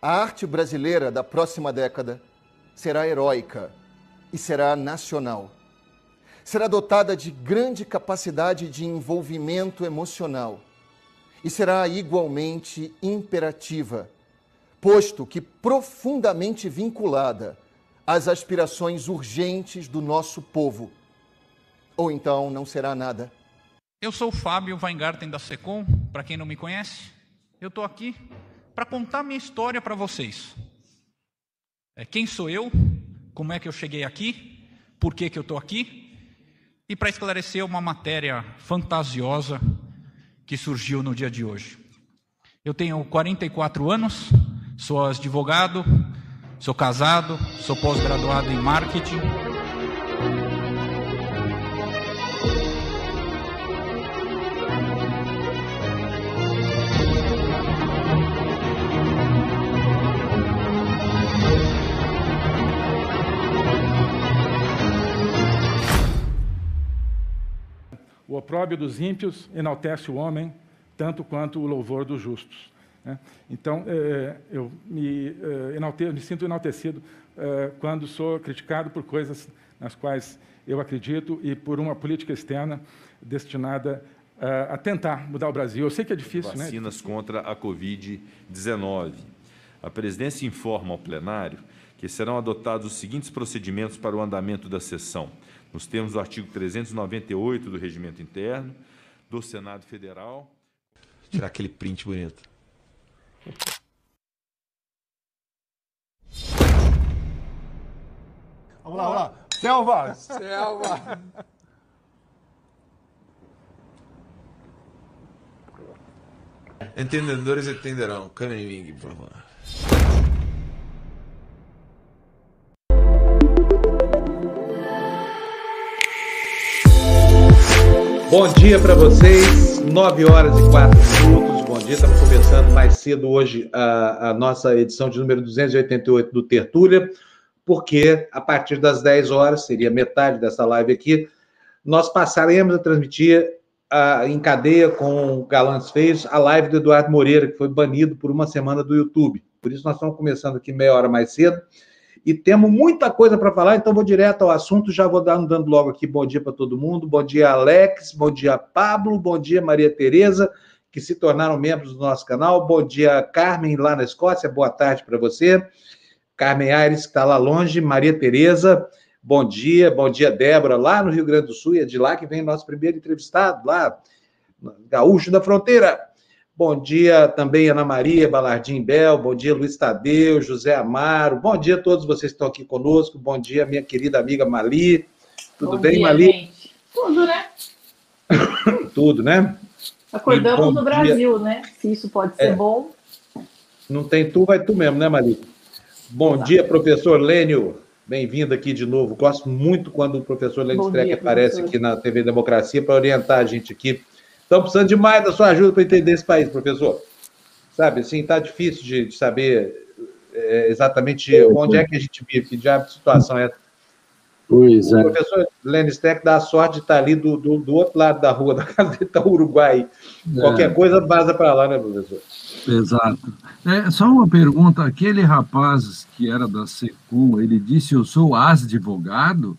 A arte brasileira da próxima década será heróica e será nacional. Será dotada de grande capacidade de envolvimento emocional e será igualmente imperativa, posto que profundamente vinculada às aspirações urgentes do nosso povo. Ou então não será nada. Eu sou o Fábio Weingarten da Secom, para quem não me conhece. Eu estou aqui para contar minha história para vocês. É, quem sou eu? Como é que eu cheguei aqui? Por que, que eu estou aqui? E para esclarecer uma matéria fantasiosa que surgiu no dia de hoje. Eu tenho 44 anos, sou advogado, sou casado, sou pós-graduado em marketing opróbio dos ímpios enaltece o homem, tanto quanto o louvor dos justos. Né? Então, é, eu me, é, enalte, me, sinto enaltecido é, quando sou criticado por coisas nas quais eu acredito e por uma política externa destinada a tentar mudar o Brasil. Eu sei que é difícil, Vacinas né? Vacinas contra a Covid-19. A presidência informa ao plenário que serão adotados os seguintes procedimentos para o andamento da sessão nos termos do artigo 398 do Regimento Interno do Senado Federal. Vou tirar aquele print bonito. Vamos lá, vamos lá. Selva! Selva! Entendedores entenderão. Caneming, por favor. Bom dia para vocês, 9 horas e 4 minutos. Bom dia, estamos começando mais cedo hoje a, a, nossa edição de número 288 do Tertúlia, porque a partir das 10 horas, seria metade dessa live aqui, nós passaremos a transmitir a, em cadeia com Galãs Feios a live do Eduardo Moreira, que foi banido por uma semana do YouTube. Por isso, nós estamos começando aqui meia hora mais cedo e temos muita coisa para falar, então vou direto ao assunto. Já vou dando, dando logo aqui bom dia para todo mundo. Bom dia, Alex. Bom dia, Pablo. Bom dia, Maria Tereza, que se tornaram membros do nosso canal. Bom dia, Carmen, lá na Escócia. Boa tarde para você. Carmen Aires, que está lá longe. Maria Tereza, bom dia. Bom dia, Débora, lá no Rio Grande do Sul. E é de lá que vem nosso primeiro entrevistado, lá, Gaúcho da Fronteira. Bom dia também, Ana Maria Balardim Bel. Bom dia, Luiz Tadeu, José Amaro. Bom dia a todos vocês que estão aqui conosco. Bom dia, minha querida amiga Mali. Tudo bom bem, dia, Mali? Gente. Tudo, né? Tudo, né? Acordamos no Brasil, dia. né? Se isso pode ser é. bom. Não tem tu, vai tu mesmo, né, Mali? Bom dia, professor Lênio. Bem-vindo aqui de novo. Gosto muito quando o professor Lênio Streck aparece aqui na TV Democracia para orientar a gente aqui Estão precisando demais da sua ajuda para entender esse país, professor. Sabe, assim, está difícil de, de saber é, exatamente onde é que a gente vive, que diabo de situação é Pois é. O professor Lenny Steck dá a sorte de estar ali do, do, do, outro lado da rua, da casa dele o Uruguai. É. Qualquer coisa vaza para lá, né, professor? Exato. É, só uma pergunta: aquele rapaz que era da Secum, ele disse eu sou advogado?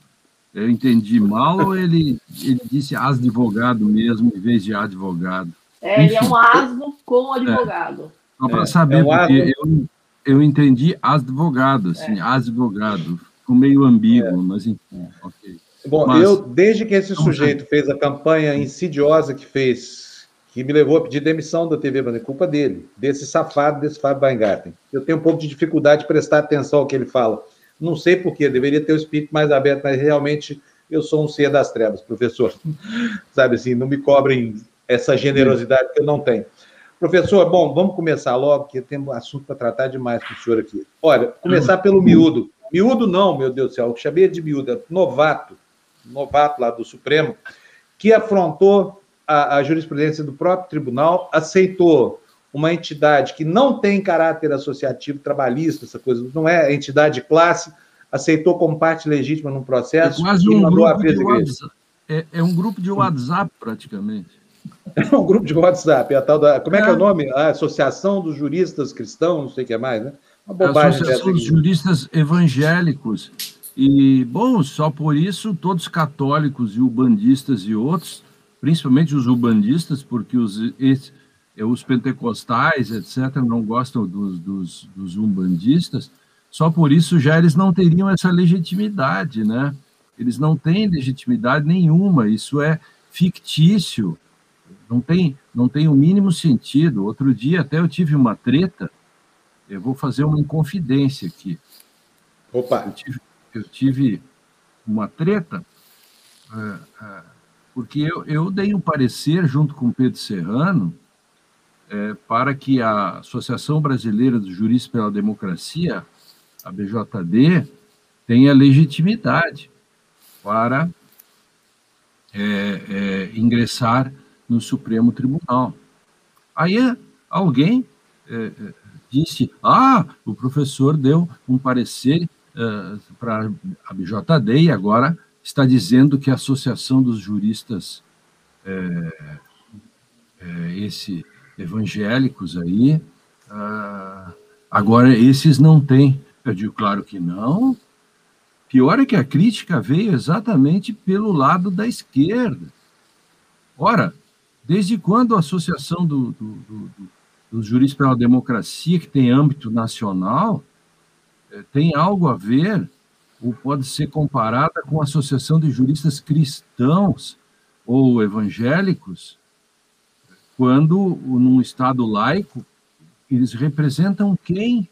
Eu entendi mal ou ele, ele disse advogado mesmo em vez de advogado? É, Enfim, ele é um asno com advogado. É, só para é, saber, é um porque eu, eu entendi advogado, assim, é. advogado. Ficou meio ambíguo, é. mas enfim, ok. Bom, mas, eu, desde que esse sujeito fez a campanha insidiosa que fez, que me levou a pedir demissão da TV Brasileira, culpa dele, desse safado, desse Fábio Weingarten. Eu tenho um pouco de dificuldade de prestar atenção ao que ele fala. Não sei porquê, deveria ter o espírito mais aberto, mas realmente eu sou um ser das trevas, professor. Sabe assim, não me cobrem essa generosidade que eu não tenho. Professor, bom, vamos começar logo, porque temos assunto para tratar demais com o senhor aqui. Olha, começar pelo miúdo. Miúdo não, meu Deus do céu, eu chamei de miúdo, é novato, novato lá do Supremo, que afrontou a, a jurisprudência do próprio tribunal, aceitou uma entidade que não tem caráter associativo trabalhista, essa coisa, não é entidade de classe, aceitou como parte legítima num processo é um grupo de WhatsApp. É, é, um grupo de WhatsApp, praticamente. É um grupo de WhatsApp, é a tal da. Como é, é que é o nome? A Associação dos Juristas Cristãos, não sei o que é mais, né? a Associação dos Juristas Evangélicos. E, bom, só por isso todos os católicos e ubandistas e outros, principalmente os ubandistas, porque os, os pentecostais, etc., não gostam dos, dos, dos umbandistas, só por isso já eles não teriam essa legitimidade, né? Eles não têm legitimidade nenhuma, isso é fictício, não tem, não tem o mínimo sentido. Outro dia até eu tive uma treta, eu vou fazer uma inconfidência aqui. Opa! Eu tive, eu tive uma treta, uh, uh, porque eu, eu dei um parecer junto com Pedro Serrano, é, para que a Associação Brasileira dos Juristas pela Democracia, a BJD, tenha legitimidade para é, é, ingressar no Supremo Tribunal. Aí alguém é, é disse: ah, o professor deu um parecer é, para a BJD e agora está dizendo que a Associação dos Juristas, esse evangélicos aí, ah, agora esses não têm. Eu digo, claro que não. Pior é que a crítica veio exatamente pelo lado da esquerda. Ora, desde quando a Associação do, do, do, dos Juristas pela Democracia, que tem âmbito nacional, eh, tem algo a ver, ou pode ser comparada com a Associação de Juristas Cristãos ou Evangélicos, quando, num Estado laico, eles representam quem?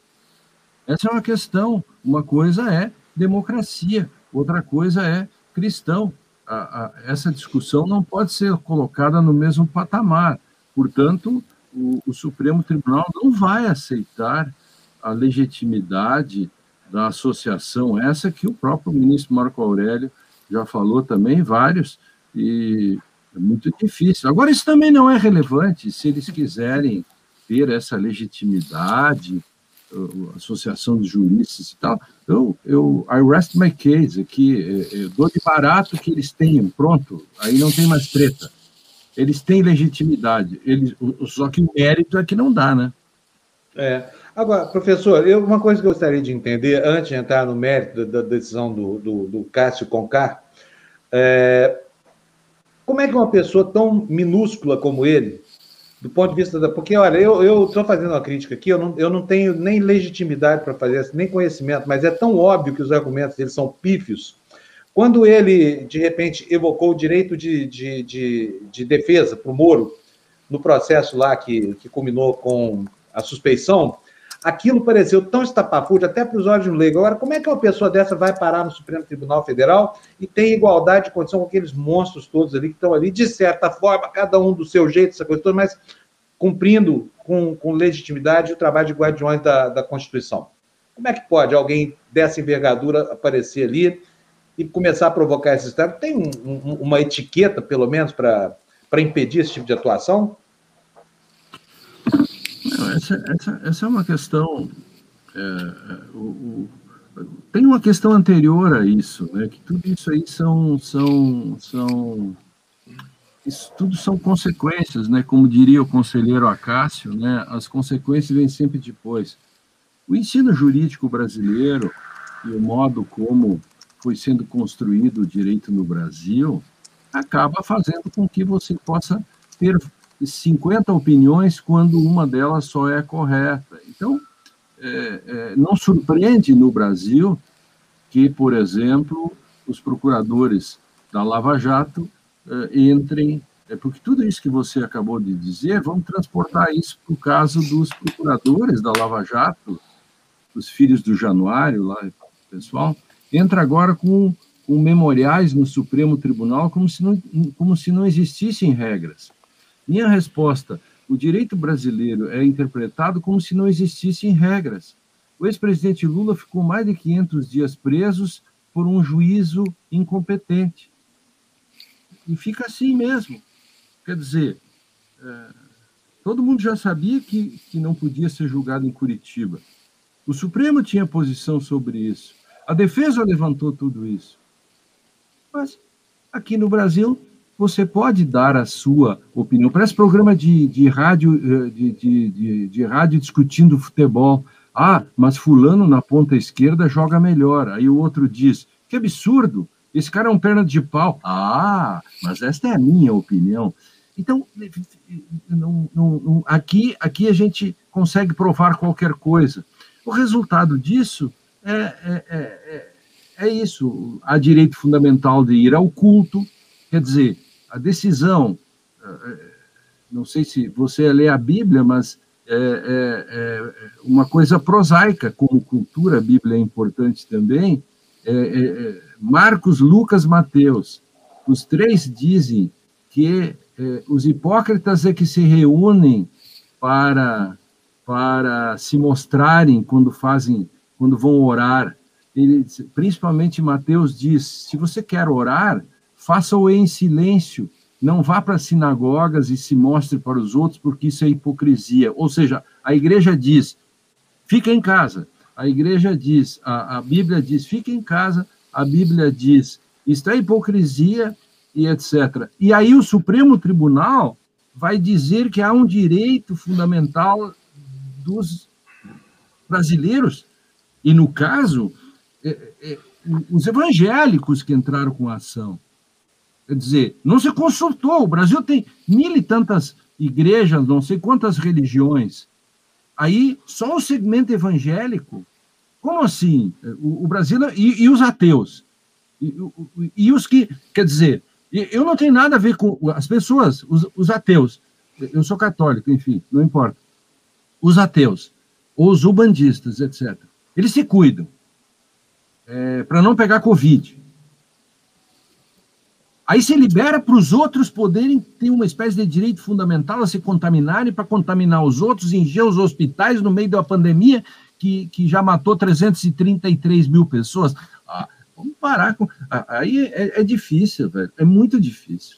Essa é uma questão. Uma coisa é democracia, outra coisa é cristão. A, a, essa discussão não pode ser colocada no mesmo patamar. Portanto, o, o Supremo Tribunal não vai aceitar a legitimidade da associação, essa que o próprio ministro Marco Aurélio já falou também, vários, e é muito difícil. Agora, isso também não é relevante, se eles quiserem ter essa legitimidade, Associação de Juristas e tal, eu, eu I rest my case aqui, é, eu dou de barato que eles tenham, pronto, aí não tem mais treta. Eles têm legitimidade, eles, só que o mérito é que não dá, né? É. Agora, professor, eu, uma coisa que eu gostaria de entender, antes de entrar no mérito da, da decisão do, do, do Cássio Concar, é, como é que uma pessoa tão minúscula como ele, do ponto de vista da. Porque, olha, eu estou fazendo uma crítica aqui, eu não, eu não tenho nem legitimidade para fazer isso, nem conhecimento, mas é tão óbvio que os argumentos dele são pífios. Quando ele, de repente, evocou o direito de, de, de, de defesa para o Moro, no processo lá que, que culminou com a suspeição, aquilo pareceu tão estapafúrdio até para os olhos um leigo. Agora, como é que uma pessoa dessa vai parar no Supremo Tribunal Federal e tem igualdade de condição com aqueles monstros todos ali que estão ali, de certa forma, cada um do seu jeito, essa coisa toda, mas cumprindo com, com legitimidade o trabalho de guardiões da, da Constituição? Como é que pode alguém dessa envergadura aparecer ali e começar a provocar esse estado? Tem um, um, uma etiqueta, pelo menos, para impedir esse tipo de atuação? Não, essa, essa, essa é uma questão. É, é, o, o, tem uma questão anterior a isso, né? Que tudo isso aí são são são isso tudo são consequências, né? Como diria o conselheiro Acácio, né? As consequências vêm sempre depois. O ensino jurídico brasileiro e o modo como foi sendo construído o direito no Brasil acaba fazendo com que você possa ter 50 opiniões quando uma delas só é correta. Então, é, é, não surpreende no Brasil que, por exemplo, os procuradores da Lava Jato é, entrem, é porque tudo isso que você acabou de dizer, vamos transportar isso para o caso dos procuradores da Lava Jato, os filhos do Januário, lá, pessoal, entra agora com, com memoriais no Supremo Tribunal como se não, como se não existissem regras. Minha resposta: o direito brasileiro é interpretado como se não existissem regras. O ex-presidente Lula ficou mais de 500 dias presos por um juízo incompetente. E fica assim mesmo. Quer dizer, é, todo mundo já sabia que, que não podia ser julgado em Curitiba. O Supremo tinha posição sobre isso. A defesa levantou tudo isso. Mas aqui no Brasil você pode dar a sua opinião. Parece programa de, de rádio, eh, de, de, de, de rádio discutindo futebol. Ah, mas fulano na ponta esquerda joga melhor. Aí o outro diz, que absurdo, esse cara é um perna de pau. Ah, mas esta é a minha opinião. Então, não, não, não, aqui, aqui a gente consegue provar qualquer coisa. O resultado disso é, é, é, é, é isso. Há direito fundamental de ir ao culto, quer dizer, a decisão, é, é, não sei se você lê a Bíblia, mas é, é, é, uma coisa prosaica, como cultura, a Bíblia é importante também. Marcos, Lucas, Mateus, os três dizem que os hipócritas é que se reúnem para para se mostrarem quando fazem, quando vão orar. Ele, principalmente Mateus diz: se você quer orar, faça-o em silêncio, não vá para sinagogas e se mostre para os outros, porque isso é hipocrisia. Ou seja, a igreja diz: fica em casa. A igreja diz, a, a Bíblia diz: fica em casa. A Bíblia diz: isto é hipocrisia e etc. E aí o Supremo Tribunal vai dizer que há um direito fundamental dos brasileiros, e no caso, é, é, os evangélicos que entraram com a ação. Quer dizer, não se consultou. O Brasil tem mil e tantas igrejas, não sei quantas religiões. Aí, só o segmento evangélico. Como assim? O, o Brasil. E, e, os ateus? E, e, os que. Quer dizer, eu não tenho nada a ver com as pessoas, os, os ateus. Eu sou católico, enfim, não importa. Os ateus, ou os ubandistas, etc. Eles se cuidam é, para não pegar Covid. Aí se libera para os outros poderem ter uma espécie de direito fundamental a se contaminarem para contaminar os outros, encher os hospitais no meio da pandemia que, que já matou 333 mil pessoas. Ah, vamos parar com. Aí é, é, difícil, velho. É muito difícil.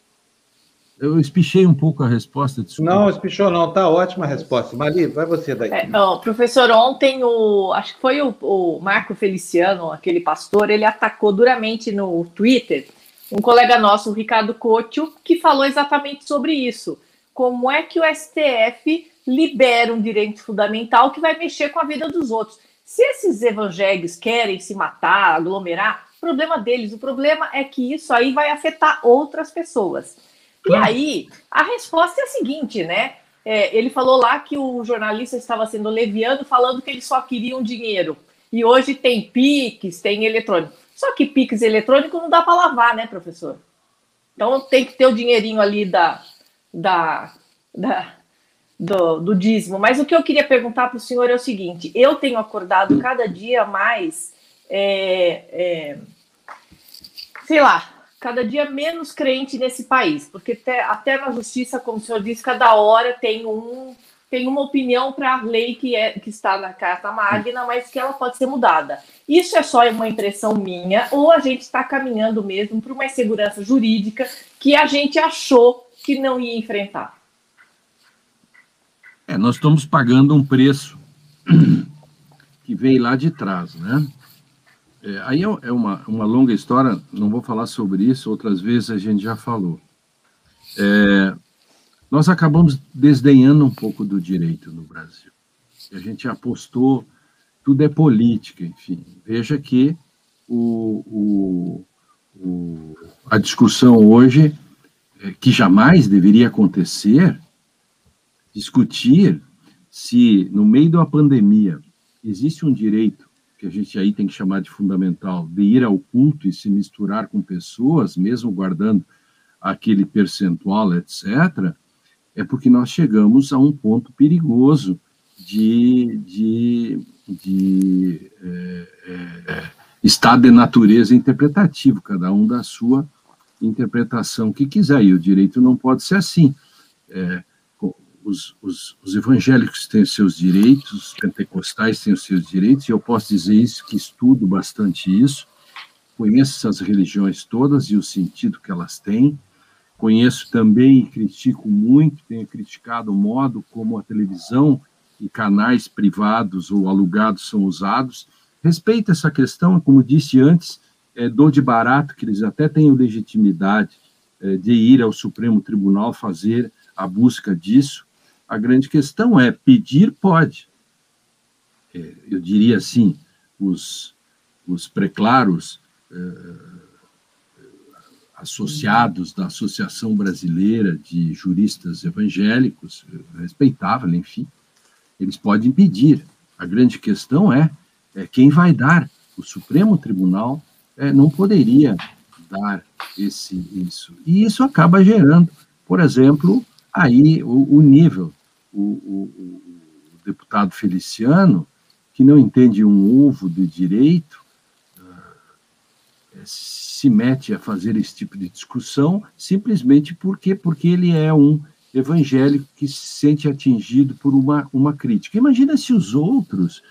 Eu espichei um pouco a resposta. Desculpa. Não, espichou não, tá ótima a resposta. Mari, vai você daí. É, ó, professor, ontem o. Acho que foi o, o Marco Feliciano, aquele pastor, ele atacou duramente no Twitter um colega nosso, o Ricardo Couto, que falou exatamente sobre isso. Como é que o STF libera um direito fundamental que vai mexer com a vida dos outros? Se esses evangélicos querem se matar, aglomerar, problema deles. O problema é que isso aí vai afetar outras pessoas. E aí, a resposta é a seguinte, né? É, ele falou lá que o jornalista estava sendo leviano, falando que eles só queriam dinheiro. E hoje tem PIX, tem eletrônico. Só que Pix eletrônico não dá para lavar, né, professor? Então tem que ter o dinheirinho ali da, da, da do, do dízimo. Mas o que eu queria perguntar para o senhor é o seguinte: eu tenho acordado cada dia mais, é, é, sei lá, cada dia menos crente nesse país, porque até, até na justiça, como o senhor disse, cada hora tem um tem uma opinião para a lei que, é, que está na Carta Magna, mas que ela pode ser mudada. Isso é só uma impressão minha, ou a gente está caminhando mesmo para uma insegurança jurídica que a gente achou que não ia enfrentar? É, nós estamos pagando um preço que veio lá de trás, né? É, aí é, é uma, uma longa história, não vou falar sobre isso, outras vezes a gente já falou. É, nós acabamos desdenhando um pouco do direito no Brasil. A gente apostou, tudo é política, enfim. Veja que o, o, o, a discussão hoje, é, que jamais deveria acontecer, discutir se no meio de uma pandemia existe um direito que a gente aí tem que chamar de fundamental, de ir ao culto e se misturar com pessoas, mesmo guardando aquele percentual, etc., é porque nós chegamos a um ponto perigoso de, de, de é, é, estado de natureza interpretativo, cada um da sua interpretação que quiser, e o direito não pode ser assim. É, os, os, os, evangélicos têm os seus direitos, os pentecostais têm os seus direitos, e eu posso dizer isso, que estudo bastante isso, conheço essas religiões todas e o sentido que elas têm, Conheço também e critico muito, tenho criticado o modo como a televisão e canais privados ou alugados são usados. Respeito essa questão, como disse antes, é, dou de barato que eles até tenham legitimidade é, de ir ao Supremo Tribunal fazer a busca disso. A grande questão é pedir pode. é, eu diria assim, os, os preclaros é, associados da Associação Brasileira de Juristas Evangélicos, respeitável, enfim, eles podem pedir. A grande questão é, é quem vai dar. O Supremo Tribunal é, não poderia dar esse, isso. E isso acaba gerando, por exemplo, aí o, o nível. O, o, o, deputado Feliciano, que não entende um ovo de direito, se mete a fazer esse tipo de discussão simplesmente porque porque ele é um evangélico que se sente atingido por uma, uma crítica. Imagina se os outros,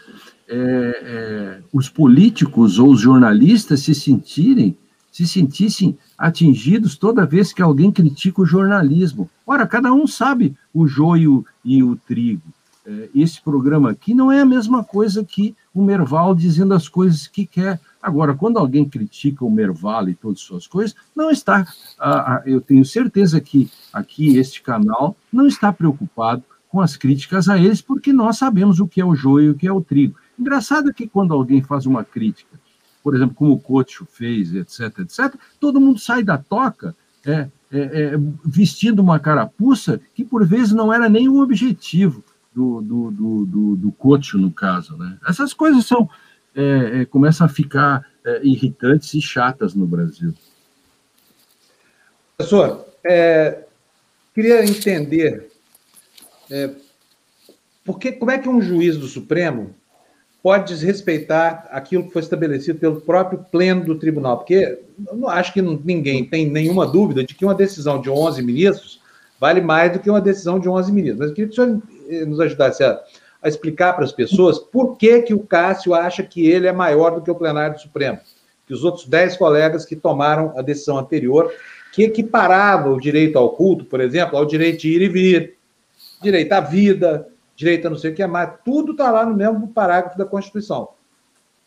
é, é, os políticos ou os jornalistas se sentirem se sentissem atingidos toda vez que alguém critica o jornalismo. Ora, cada um sabe o joio e o trigo. É, esse programa aqui não é a mesma coisa que o Merval dizendo as coisas que quer. Agora, quando alguém critica o Merval e todas as suas coisas, não está. eu tenho certeza que aqui este canal não está preocupado com as críticas a eles, porque nós sabemos o que é o joio e o que é o trigo. Engraçado é que quando alguém faz uma crítica por exemplo, como o Coach fez, etc, etc, todo mundo sai da toca é, é, é, vestindo uma carapuça que, por vezes, não era nem o objetivo do, do, do, do, do Coach, no caso. Né? Essas coisas são é, é, começam a ficar é, irritantes e chatas no Brasil. Professor, queria entender porque, como é que um juiz do Supremo pode desrespeitar aquilo que foi estabelecido pelo próprio pleno do tribunal, porque não acho que ninguém tem nenhuma dúvida de que uma decisão de 11 ministros vale mais do que uma decisão de 11 ministros. Mas eu queria que o senhor eh, nos ajudasse a, a explicar para as pessoas por que, que o Cássio acha que ele é maior do que o plenário do Supremo, que os outros 10 colegas que tomaram a decisão anterior, que equiparava o direito ao culto, por exemplo, ao direito de ir e vir, direito à vida, direito a não sei o que mais, tudo está lá no mesmo parágrafo da Constituição,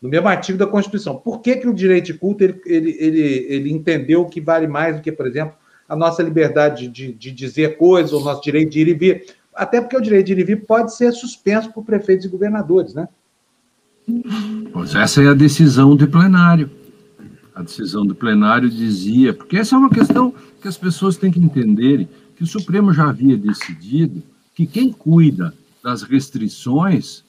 no mesmo artigo da Constituição. Por que, que o direito de culto ele, ele, ele, ele entendeu que vale mais do que, por exemplo, a nossa liberdade de, de dizer coisas, o nosso direito de ir e vir? Até porque o direito de ir e vir pode ser suspenso por prefeitos e governadores, né? Pois essa é a decisão do plenário. A decisão do plenário dizia, porque essa é uma questão que as pessoas têm que entenderem, que o Supremo já havia decidido que quem cuida das restrições,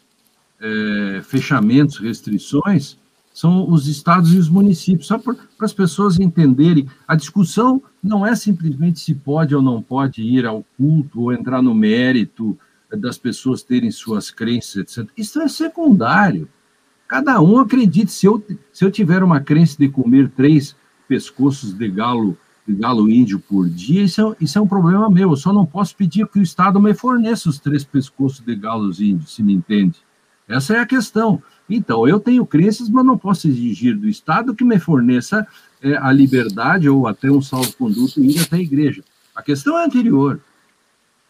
é, fechamentos, restrições, são os estados e os municípios. Só para as pessoas entenderem, a discussão não é simplesmente se pode ou não pode ir ao culto ou entrar no mérito das pessoas terem suas crenças, etc. Isso é secundário. Cada um acredite. Se eu, se eu tiver uma crença de comer três pescoços de galo galo índio por dia, isso é, isso é um problema meu. Eu só não posso pedir que o Estado me forneça os três pescoços de galos índios, se me entende. Essa é a questão. Então, eu tenho crenças, mas não posso exigir do Estado que me forneça é, a liberdade ou até um salvo-conduto ir até a igreja. A questão é anterior.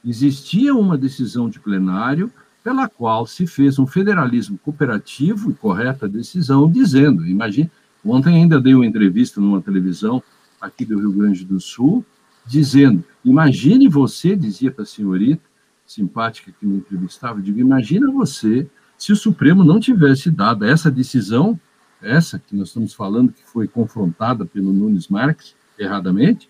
Existia uma decisão de plenário pela qual se fez um federalismo cooperativo e correta decisão, dizendo, imagine, ontem ainda dei uma entrevista numa televisão aqui do Rio Grande do Sul, dizendo: imagine você, dizia para a senhorita, simpática que me entrevistava, digo, imagina você se o Supremo não tivesse dado essa decisão, essa que nós estamos falando, que foi confrontada pelo Nunes Marques, erradamente,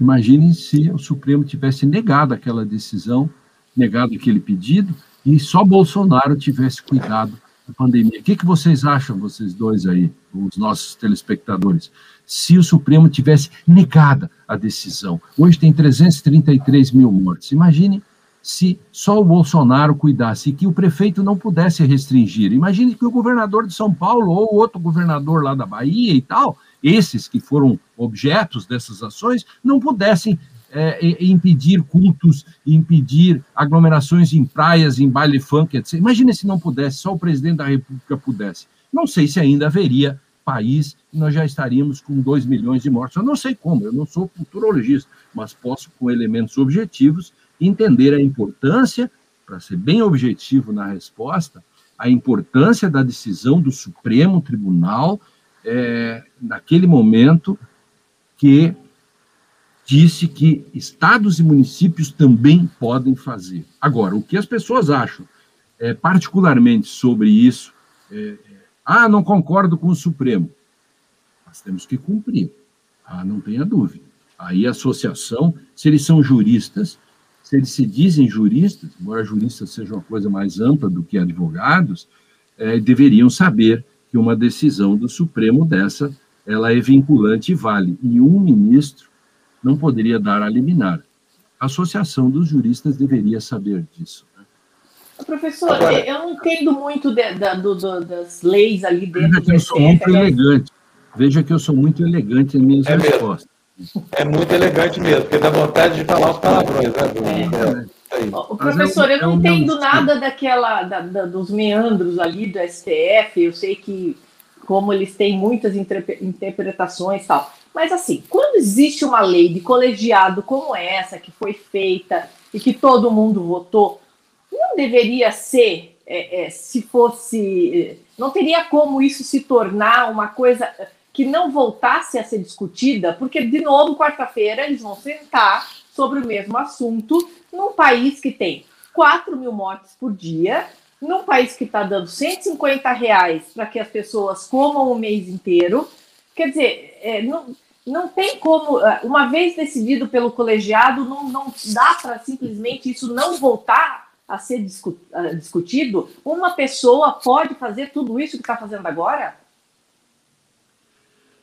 imagine se o Supremo tivesse negado aquela decisão, negado aquele pedido, e só Bolsonaro tivesse cuidado da pandemia. O que, que vocês acham, vocês dois aí, os nossos telespectadores? Se o Supremo tivesse negado a decisão. Hoje tem 333 mil mortes. Imagine se só o Bolsonaro cuidasse que o prefeito não pudesse restringir. Imagine que o governador de São Paulo ou outro governador lá da Bahia e tal, esses que foram objetos dessas ações, não pudessem é, impedir cultos, impedir aglomerações em praias, em baile funk, etc. Imagina se não pudesse, só o presidente da República pudesse. Não sei se ainda haveria país e nós já estaríamos com 2 milhões de mortos. Eu não sei como, eu não sou futurologista, mas posso, com elementos objetivos, entender a importância, para ser bem objetivo na resposta, a importância da decisão do Supremo Tribunal é, naquele momento que disse que estados e municípios também podem fazer. Agora, o que as pessoas acham é, particularmente sobre isso. É, ah, não concordo com o Supremo. Nós temos que cumprir. Ah, não tenha dúvida. Aí a associação, se eles são juristas, se eles se dizem juristas, embora juristas seja uma coisa mais ampla do que advogados, é, deveriam saber que uma decisão do Supremo dessa, ela é vinculante e vale. E um ministro não poderia dar a liminar. A Associação dos Juristas deveria saber disso. Né? Professor, Agora, eu não entendo muito de, de, do, do, das leis ali dentro Veja que eu sou muito né? elegante. Veja que eu sou muito elegante nas minhas é respostas. Mesmo. É muito elegante mesmo, porque dá vontade de falar os palavrões, né? É. É. O professor, eu não entendo nada daquela da, da, dos meandros ali do STF. Eu sei que como eles têm muitas interpretações e tal. Mas assim, quando existe uma lei de colegiado como essa, que foi feita e que todo mundo votou, não deveria ser, é, é, se fosse. Não teria como isso se tornar uma coisa que não voltasse a ser discutida, porque, de novo, quarta-feira, eles vão sentar sobre o mesmo assunto num país que tem 4 mil mortes por dia, num país que está dando 150 reais para que as pessoas comam o mês inteiro. Quer dizer, é, não, não tem como, é, uma vez decidido pelo colegiado, não, não dá para simplesmente isso não voltar a ser discutido. Uma pessoa pode fazer tudo isso que está fazendo agora?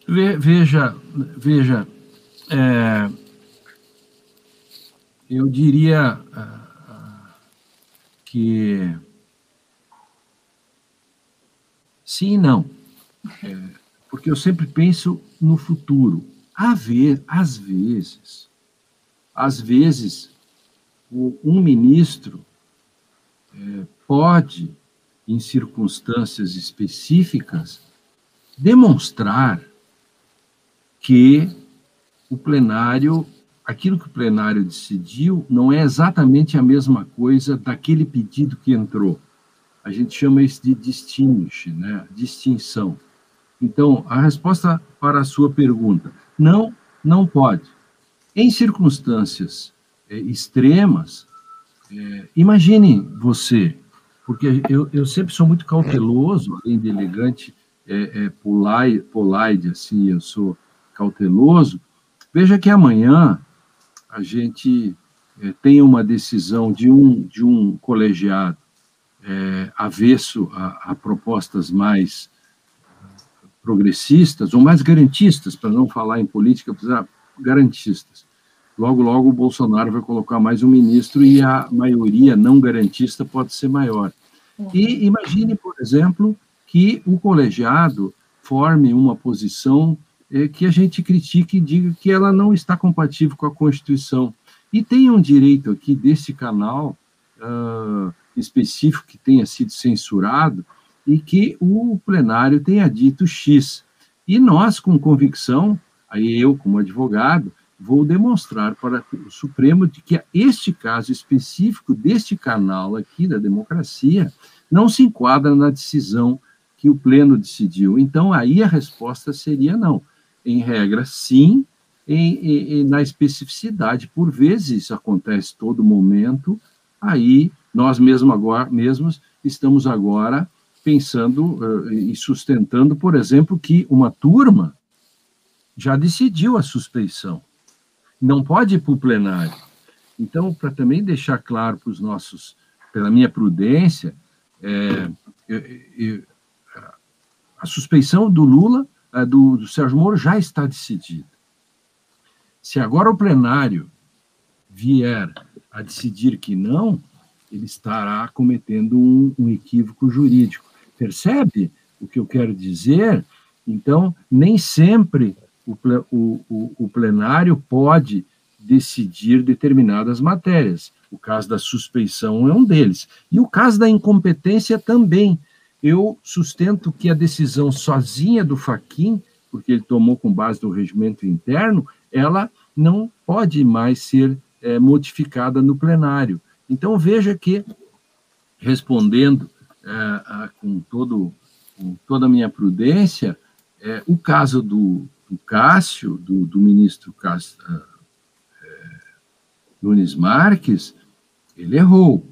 Veja, veja, é, eu diria uh, que sim e não, é, porque eu sempre penso no futuro. Ver, às vezes, às vezes, um ministro é, pode, em circunstâncias específicas, demonstrar que o plenário, aquilo que o plenário decidiu, não é exatamente a mesma coisa daquele pedido que entrou. A gente chama isso de distinguish, né? distinção. Então, a resposta para a sua pergunta, não, não pode. Em circunstâncias é, extremas, é, imagine você, porque eu, eu sempre sou muito cauteloso, além de elegante, é, é polite, assim, eu sou cauteloso, veja que amanhã a gente é, tem uma decisão de um, de um colegiado é, avesso a, a, propostas mais progressistas, ou mais garantistas, para não falar em política, precisar garantistas. Logo, logo o Bolsonaro vai colocar mais um ministro e a maioria não garantista pode ser maior. E imagine, por exemplo, que o colegiado forme uma posição é, que a gente critique e diga que ela não está compatível com a Constituição. E tem um direito aqui desse canal uh, específico que tenha sido censurado e que o plenário tenha dito X. E nós, com convicção, aí eu, como advogado, vou demonstrar para o Supremo de que este caso específico deste canal aqui da democracia não se enquadra na decisão que o Pleno decidiu. Então, aí a resposta seria não em regra, sim, em, em, na especificidade. Por vezes isso acontece todo momento, aí nós mesmo agora, mesmos estamos agora pensando uh, e sustentando, por exemplo, que uma turma já decidiu a suspeição. Não pode ir para o plenário. Então, para também deixar claro para os nossos, pela minha prudência, é, eu, eu, a suspeição do Lula do, do Sérgio Moro já está decidida. Se agora o plenário vier a decidir que não, ele estará cometendo um, um equívoco jurídico. Percebe o que eu quero dizer? Então, nem sempre o, o, o plenário pode decidir determinadas matérias. O caso da suspeição é um deles. E o caso da incompetência também eu sustento que a decisão sozinha do Faquin, porque ele tomou com base no regimento interno, ela não pode mais ser é, modificada no plenário. Então, veja que, respondendo é, a, com, todo, com toda a minha prudência, é, o caso do, do Cássio, do, do ministro Cássio, é, Nunes Marques, ele errou.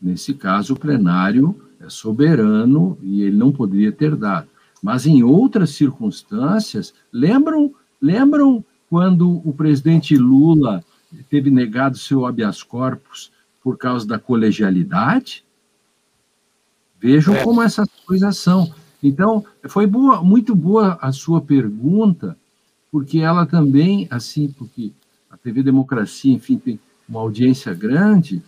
Nesse caso, o plenário soberano e ele não poderia ter dado. Mas em outras circunstâncias, lembram, lembram quando o presidente Lula teve negado seu habeas corpus por causa da colegialidade? Vejam é. como essas coisas são. Então, foi boa, muito boa a sua pergunta, porque ela também, assim, porque a TV Democracia, enfim, tem uma audiência grande,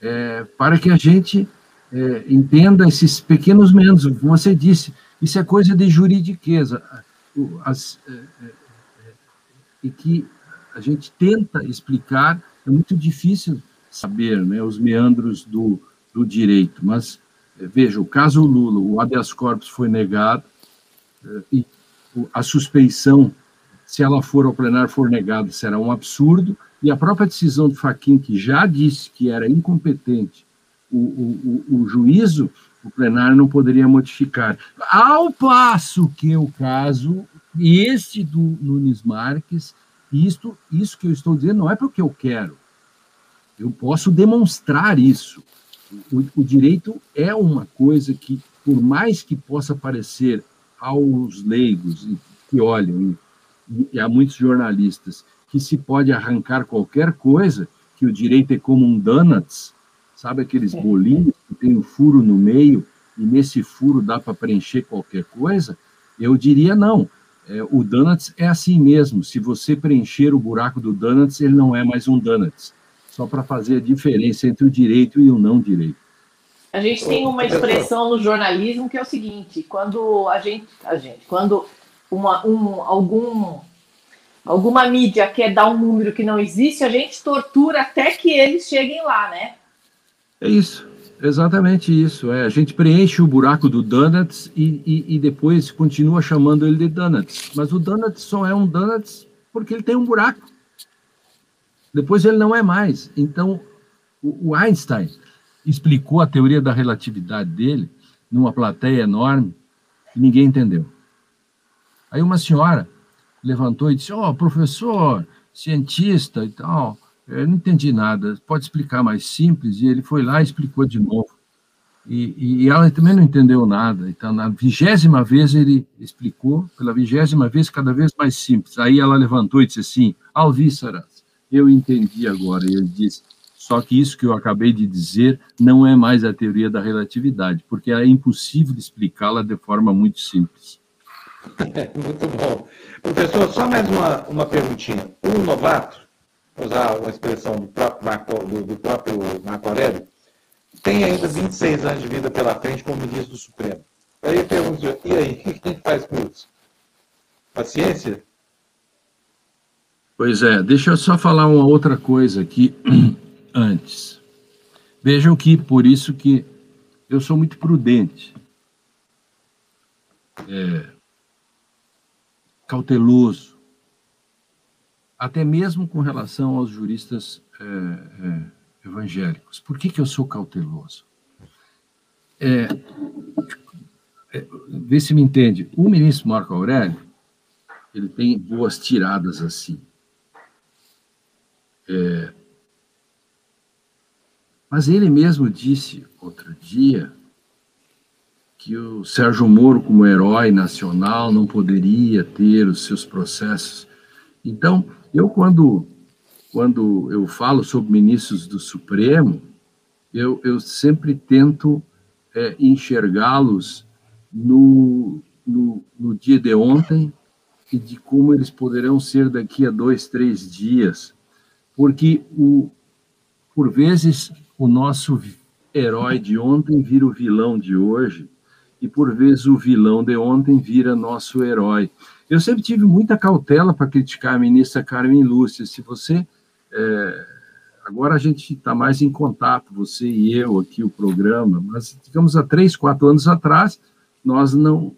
é, para que a gente é, entenda esses pequenos menos. Você disse, isso é coisa de juridiqueza. As, é, é, é, e que a gente tenta explicar, é muito difícil saber né, os meandros do, do direito, mas é, veja, o caso Lula, o habeas corpus foi negado, e a suspeição, se ela for ao plenário, for negada, será um absurdo, e a própria decisão do Faquin, que já disse que era incompetente o, o, o, juízo, o plenário não poderia modificar. Ao passo que o caso, este do Nunes Marques, isto, isso que eu estou dizendo não é porque eu quero. Eu posso demonstrar isso. O, o direito é uma coisa que, por mais que possa parecer aos leigos que olham, e, e há muitos jornalistas, que se pode arrancar qualquer coisa, que o direito é como um donuts, sabe aqueles bolinhos que tem um furo no meio e nesse furo dá para preencher qualquer coisa? Eu diria não. É, o donuts é assim mesmo. Se você preencher o buraco do donuts, ele não é mais um donuts. Só para fazer a diferença entre o direito e o não direito. A gente tem uma expressão no jornalismo que é o seguinte: quando a gente, a gente, quando uma, um, algum alguma mídia quer dar um número que não existe, a gente tortura até que eles cheguem lá, né? É isso, exatamente isso. É, a gente preenche o buraco do Donuts e, e, e, depois continua chamando ele de Donuts. Mas o Donuts só é um Donuts porque ele tem um buraco. Depois ele não é mais. Então, o, o Einstein explicou a teoria da relatividade dele numa plateia enorme e ninguém entendeu. Aí uma senhora levantou e disse: Ó, oh, professor, cientista e tal, eu não entendi nada, pode explicar mais simples? E ele foi lá e explicou de novo. E, e, ela também não entendeu nada. Então, na vigésima vez ele explicou, pela vigésima vez, cada vez mais simples. Aí ela levantou e disse assim: Alvíceras, eu entendi agora. E ele disse: só que isso que eu acabei de dizer não é mais a teoria da relatividade, porque é impossível explicá-la de forma muito simples. muito bom. Professor, só mais uma, uma perguntinha. Um novato, usar uma expressão do próprio Marco, do, do próprio Marco Aurélio, tem ainda 26 anos de vida pela frente como ministro do Supremo. Aí eu pergunto, e aí, o que a gente faz com isso? Paciência? Pois é, deixa eu só falar uma outra coisa aqui antes. Vejam que, por isso que eu sou muito prudente. É, cauteloso, até mesmo com relação aos juristas é, é, evangélicos. Por que, que eu sou cauteloso? É, é, vê se me entende. O ministro Marco Aurélio, ele tem boas tiradas assim. É, mas ele mesmo disse outro dia que o Sérgio Moro, como herói nacional, não poderia ter os seus processos. Então, eu, quando, quando eu falo sobre ministros do Supremo, eu, eu sempre tento é, enxergá-los no, no, no dia de ontem e de como eles poderão ser daqui a dois, três dias. Porque, o, por vezes, o nosso herói de ontem vira o vilão de hoje e por vezes o vilão de ontem vira nosso herói. Eu sempre tive muita cautela para criticar a ministra Carmen Lúcia. Se você. É, agora a gente está mais em contato, você e eu aqui, o programa, mas, digamos, há três, quatro anos atrás, nós não,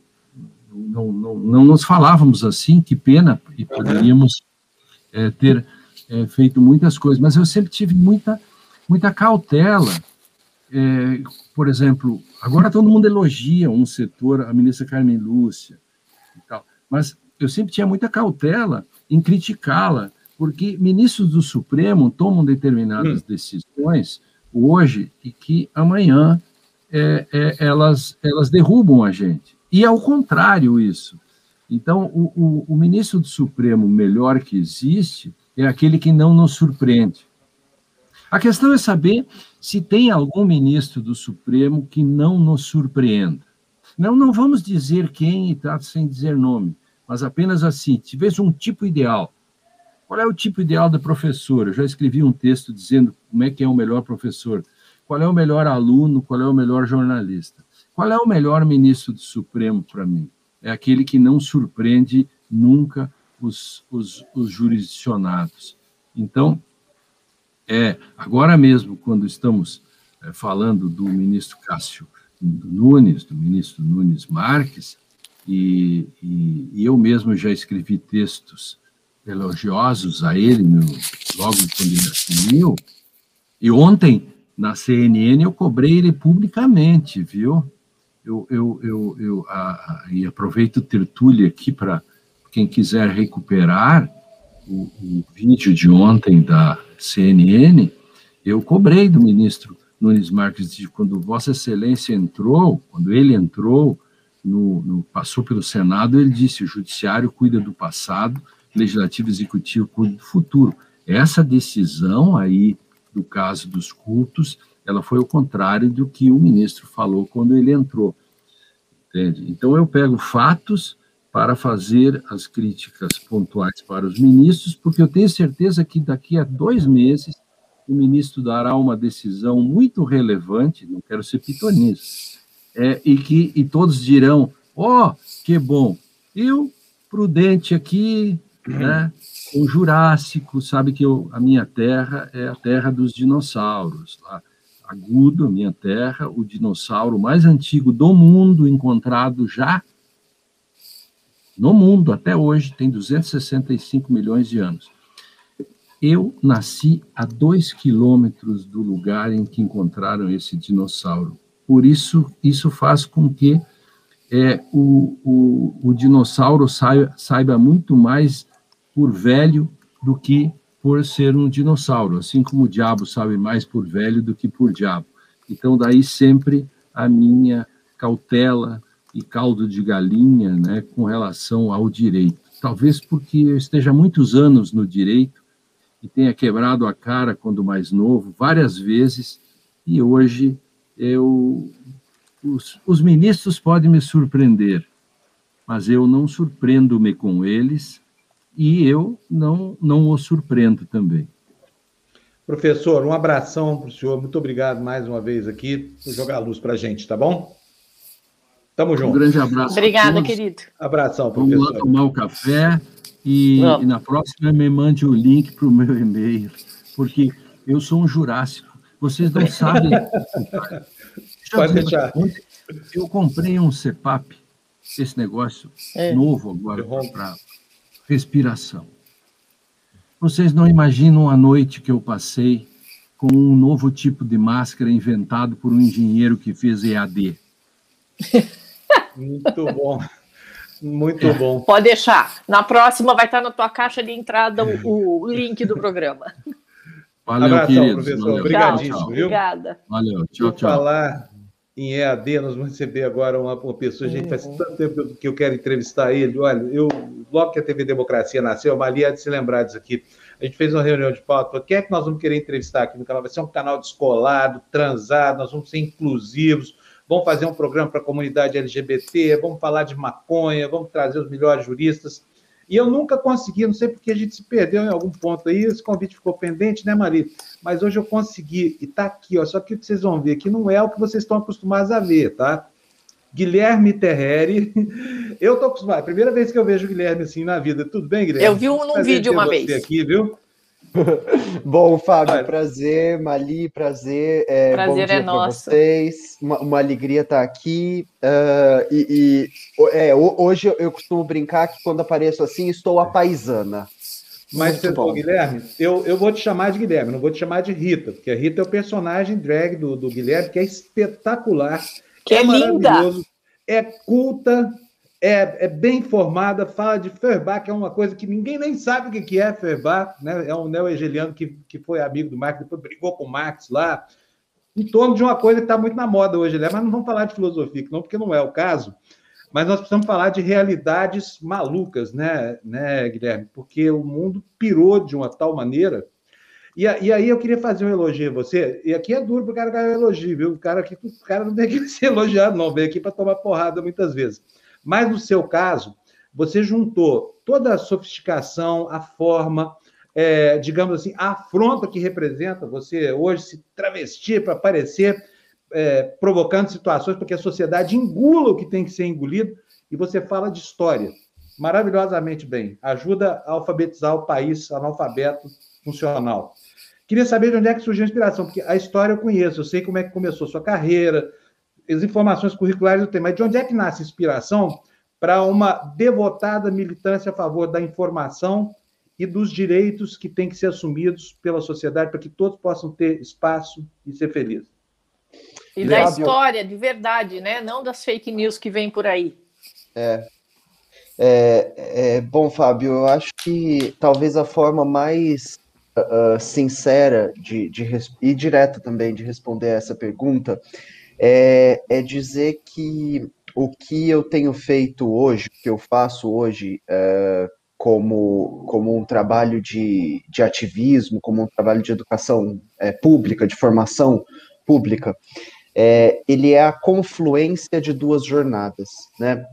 não, não, não nos falávamos assim, que pena, e poderíamos é, ter é, feito muitas coisas, mas eu sempre tive muita, muita cautela é, por exemplo, agora todo mundo elogia um setor, a ministra Carmen Lúcia e tal, mas eu sempre tinha muita cautela em criticá-la, porque ministros do Supremo tomam determinadas hum. decisões. hoje e que amanhã é, é, elas, elas derrubam a gente. E ao contrário isso. Então, o, o, o ministro do Supremo melhor que existe é aquele que não nos surpreende. A questão é saber se tem algum ministro do Supremo que não nos surpreenda. Não, não vamos dizer quem e tá sem dizer nome, mas apenas assim, tivesse um tipo ideal. Qual é o tipo ideal de professor? Eu já escrevi um texto dizendo como é que é o melhor professor. Qual é o melhor aluno? Qual é o melhor jornalista? Qual é o melhor ministro do Supremo para mim? É aquele que não surpreende nunca os, os, os jurisdicionados. Então, é agora mesmo, quando estamos é, falando do ministro Cássio Nunes, do ministro Nunes Marques, e, e, e eu mesmo já escrevi textos elogiosos a ele no, logo quando ele assumiu, e ontem, na CNN, eu cobrei ele publicamente, viu? Eu, eu, eu, eu a, a, e aproveito o tertúlia aqui para quem quiser recuperar o, o, vídeo de ontem da CNN, eu cobrei do ministro Nunes Marques de quando Vossa Excelência entrou, quando ele entrou, no, no, passou pelo Senado, ele disse: o judiciário cuida do passado, legislativo executivo cuida do futuro. Essa decisão aí do caso dos cultos, ela foi o contrário do que o ministro falou quando ele entrou. Entende? Então eu pego fatos para fazer as críticas pontuais para os ministros, porque eu tenho certeza que daqui a dois meses o ministro dará uma decisão muito relevante, não quero ser pitonista, é, e que e todos dirão, ó, oh, que bom, eu, prudente aqui, né, com Jurássico, sabe que eu, a minha terra é a terra dos dinossauros, lá, Agudo, a minha terra, o dinossauro mais antigo do mundo encontrado já no mundo até hoje, tem 265 milhões de anos. Eu nasci a dois quilômetros do lugar em que encontraram esse dinossauro. Por isso, isso faz com que é, o, o, o dinossauro saiba, saiba muito mais por velho do que por ser um dinossauro, assim como o diabo sabe mais por velho do que por diabo. Então, daí sempre a minha cautela, e caldo de galinha né, com relação ao direito. Talvez porque eu esteja muitos anos no direito e tenha quebrado a cara quando mais novo, várias vezes, e hoje eu. Os, os ministros podem me surpreender, mas eu não surpreendo-me com eles e eu não, não os surpreendo também. Professor, um abração para o senhor. Muito obrigado mais uma vez aqui por jogar a luz para a gente, tá bom? Tamo junto. Um grande abraço. Obrigada, querido. Abração, professor. Vamos lá tomar o café e, e na próxima me mande o link para o meu e-mail, porque eu sou um jurássico. Vocês não sabem. Pode deixar. Eu comprei um CEPAP, esse negócio é. novo agora para respiração. Vocês não imaginam a noite que eu passei com um novo tipo de máscara inventado por um engenheiro que fez EAD. Muito bom. Muito bom. Pode deixar. Na próxima vai estar na tua caixa de entrada o, o link do programa. Valeu, Abração, queridos. professor. Valeu. Obrigadíssimo, tchau, viu? Obrigada. Valeu, tchau, tchau. falar em EAD, nós vamos receber agora uma, uma pessoa, gente, faz uhum. tanto tempo que eu quero entrevistar ele. Olha, eu, logo que a TV Democracia nasceu, a Maria de se lembrar disso aqui. A gente fez uma reunião de pauta, quem é que nós vamos querer entrevistar aqui no canal? Vai ser um canal descolado, transado, nós vamos ser inclusivos, vamos fazer um programa para a comunidade LGBT, vamos falar de maconha, vamos trazer os melhores juristas. E eu nunca consegui, não sei porque a gente se perdeu em algum ponto aí, esse convite ficou pendente, né, Maria? Mas hoje eu consegui, e está aqui, ó, só que o que vocês vão ver aqui não é o que vocês estão acostumados a ver, tá? Guilherme Terreri, eu estou acostumado, é primeira vez que eu vejo o Guilherme assim na vida. Tudo bem, Guilherme? Eu vi um num vídeo uma vez. aqui, viu? bom, Fábio, prazer. Mali, prazer. É, prazer é nosso. Vocês. Uma, uma, alegria estar aqui. Uh, e, e é, hoje eu costumo brincar que quando apareço assim, estou a paisana. Mas, bom. Guilherme, eu, eu vou te chamar de Guilherme, não vou te chamar de Rita, porque a Rita é o personagem drag do, do Guilherme, que é espetacular. Que é, é linda. É culta, é, é, bem formada, fala de Feuerbach, que é uma coisa que ninguém nem sabe o que é Feuerbach, né? é um neo-hegeliano que, que foi amigo do Marx, depois brigou com o Marx lá, em torno de uma coisa que está muito na moda hoje, né? mas não vamos falar de filosofia, não, porque não é o caso, mas nós precisamos falar de realidades malucas, né, né, Guilherme? Porque o mundo pirou de uma tal maneira. E, e aí eu queria fazer um elogio a você, e aqui é duro para o cara ganhar elogio, viu? O cara, aqui, o cara não vem aqui ser elogiado, não, vem aqui para tomar porrada muitas vezes. Mas no seu caso, você juntou toda a sofisticação, a forma, é, digamos assim, a afronta que representa você hoje se travestir para aparecer, é, provocando situações para que a sociedade engula o que tem que ser engolido, e você fala de história maravilhosamente bem. Ajuda a alfabetizar o país analfabeto funcional. Queria saber de onde é que surgiu a inspiração, porque a história eu conheço, eu sei como é que começou a sua carreira, as informações curriculares eu tenho, mas de onde é que nasce a inspiração para uma devotada militância a favor da informação e dos direitos que têm que ser assumidos pela sociedade para que todos possam ter espaço e ser felizes. E da história, de verdade, né? Não das fake news que vêm por aí. É. É, é, bom, Fábio, eu acho que talvez a forma mais uh, sincera de, de, e direta também de responder essa pergunta é, é dizer que o que eu tenho feito hoje, o que eu faço hoje uh, como, como um trabalho de, de ativismo, como um trabalho de educação é, pública, de formação pública, é, ele é a confluência de duas jornadas, né?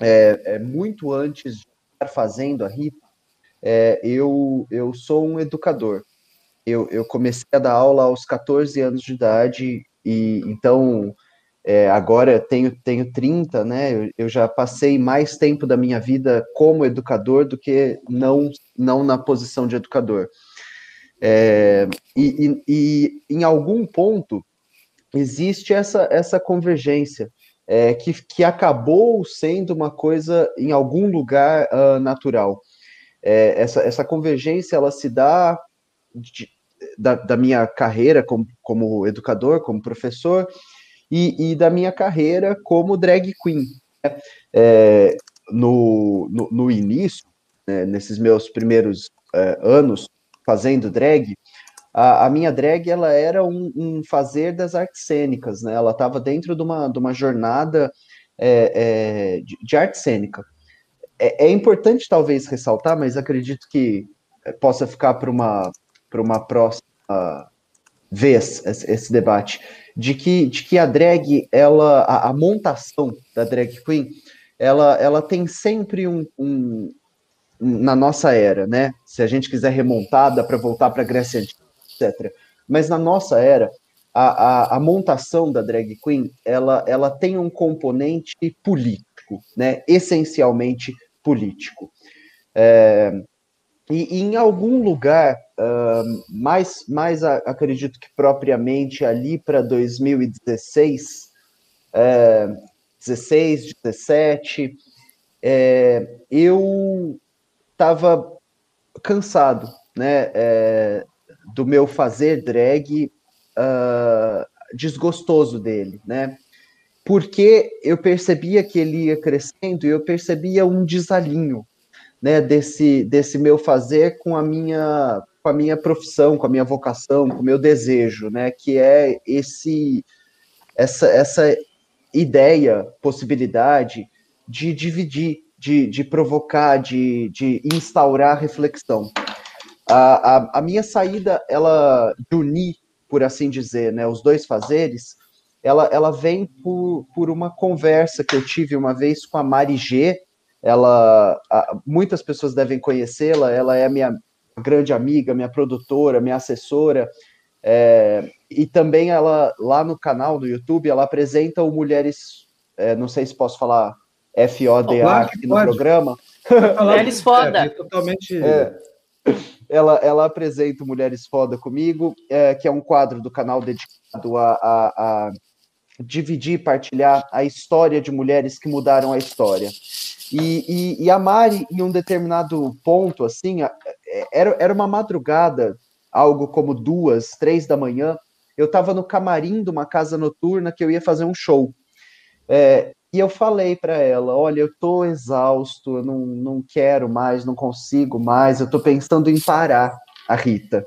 É, é muito antes de estar fazendo a RITA, é, eu, eu sou um educador. Eu, eu comecei a dar aula aos 14 anos de idade, e então é, agora tenho, tenho 30, né? Eu, eu, já passei mais tempo da minha vida como educador do que não, não na posição de educador. É, e, e, e, em algum ponto existe essa, essa convergência é, que, que acabou sendo uma coisa em algum lugar uh, natural é, essa, essa convergência ela se dá de, da, da, minha carreira como, como educador, como professor, e, e da minha carreira como drag queen. Né? É, no, no, no, início, né, nesses meus primeiros é, anos fazendo drag, a, a, minha drag ela era um, um, fazer das artes cênicas, né? Ela estava dentro de uma, de uma jornada é, é, de, de arte cênica é, é importante talvez ressaltar, mas acredito que possa ficar para uma, uma próxima vez esse, debate, de que, de que a drag, ela, a, a, montação da drag queen, ela, ela tem sempre um, um na nossa era, né? Se a gente quiser remontar, dá para voltar para a Grécia etc. Mas na nossa era, a, a, a, montação da drag queen, ela, ela tem um componente político, né? Essencialmente político. É, e, e, em algum lugar, uh, mais, mais a, acredito que propriamente ali para 2016, é, 16, 17, é, eu estava cansado né, é, do meu fazer drag, uh, desgostoso dele, né? porque eu percebia que ele ia crescendo e eu percebia um desalinho, né, desse, desse meu fazer com a minha com a minha profissão, com a minha vocação, com o meu desejo, né, que é esse essa essa ideia, possibilidade de dividir, de, de provocar, de, de instaurar reflexão. A, a, a minha saída, ela de unir, por assim dizer, né, os dois fazeres, ela, ela vem por, por uma conversa que eu tive uma vez com a Mari G. Ela, a, muitas pessoas devem conhecê-la, ela é minha grande amiga, minha produtora, minha assessora, é, e também ela, lá no canal do YouTube, ela apresenta o Mulheres, é, não sei se posso falar FODA aqui no programa. Mulheres Foda. É, totalmente... É, ela, ela apresenta Mulheres Foda comigo, é, que é um quadro do canal dedicado a, a, a dividir, partilhar a história de mulheres que mudaram a história. E, e, e, a Mari, em um determinado ponto, assim, é, era, era uma madrugada, algo como duas, três da manhã, eu estava no camarim de uma casa noturna que eu ia fazer um show. É, e eu falei para ela: olha, eu estou exausto, eu não, não quero mais, não consigo mais, eu estou pensando em parar a Rita.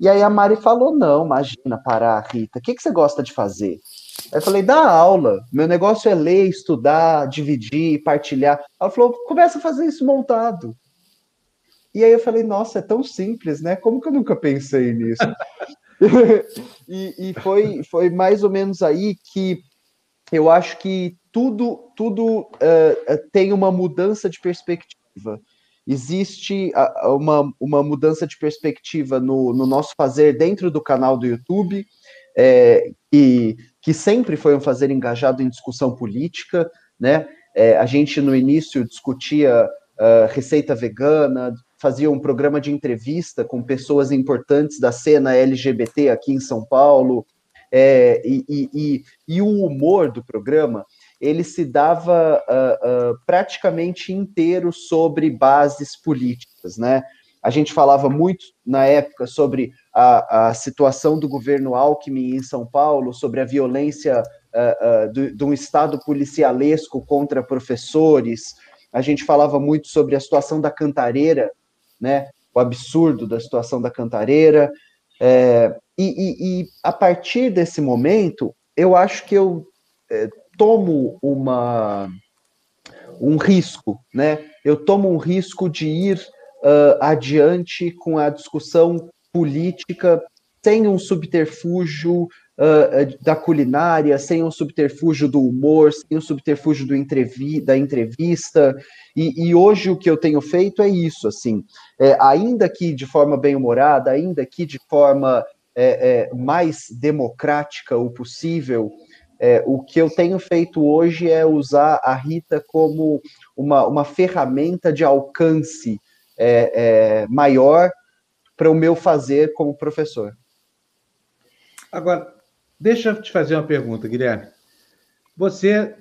E aí a Mari falou: não, imagina, parar, Rita, o que, que você gosta de fazer? Aí eu falei, dá aula. Meu negócio é ler, estudar, dividir, partilhar. Ela falou, começa a fazer isso montado. E aí eu falei, nossa, é tão simples, né? Como que eu nunca pensei nisso? e, e foi, foi mais ou menos aí que eu acho que tudo, tudo uh, tem uma mudança de perspectiva. Existe uma, uma mudança de perspectiva no, no nosso fazer dentro do canal do YouTube, é, e que sempre foi um fazer engajado em discussão política, né? É, a gente no início discutia uh, receita vegana, fazia um programa de entrevista com pessoas importantes da cena LGBT aqui em São Paulo, é, e, e, e, e, o humor do programa ele se dava uh, uh, praticamente inteiro sobre bases políticas, né? A gente falava muito na época sobre a, a situação do governo Alckmin em São Paulo, sobre a violência uh, uh, de um Estado policialesco contra professores. A gente falava muito sobre a situação da cantareira, né? O absurdo da situação da cantareira. É, e, e, e, a partir desse momento, eu acho que eu é, tomo uma um risco, né? Eu tomo um risco de ir uh, adiante com a discussão política sem um subterfúgio uh, da culinária, sem um subterfúgio do humor, sem um subterfúgio do entrevi da entrevista. E, e, hoje o que eu tenho feito é isso, assim, é, ainda que de forma bem humorada, ainda que de forma é, é, mais democrática o possível. É, o que eu tenho feito hoje é usar a Rita como uma, uma ferramenta de alcance é, é, maior para o meu fazer como professor. Agora, deixa eu te fazer uma pergunta, Guilherme. Você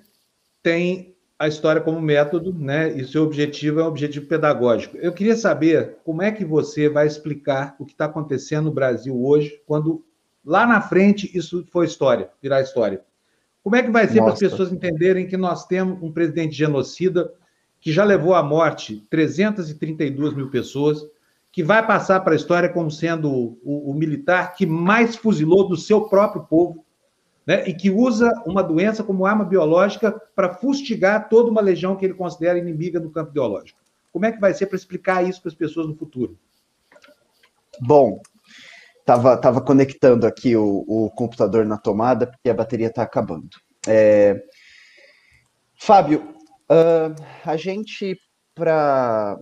tem a história como método, né? E seu objetivo é um objetivo pedagógico. Eu queria saber como é que você vai explicar o que está acontecendo no Brasil hoje, quando lá na frente isso for história, virar história. Como é que vai ser para as pessoas entenderem que nós temos um presidente genocida que já levou à morte 332 mil pessoas, que vai passar para a história como sendo o, o, militar que mais fuzilou do seu próprio povo, né? e que usa uma doença como arma biológica para fustigar toda uma legião que ele considera inimiga no campo biológico. Como é que vai ser para explicar isso para as pessoas no futuro? Bom, estava tava conectando aqui o, o, computador na tomada porque a bateria está acabando. É... Fábio, uh, a gente para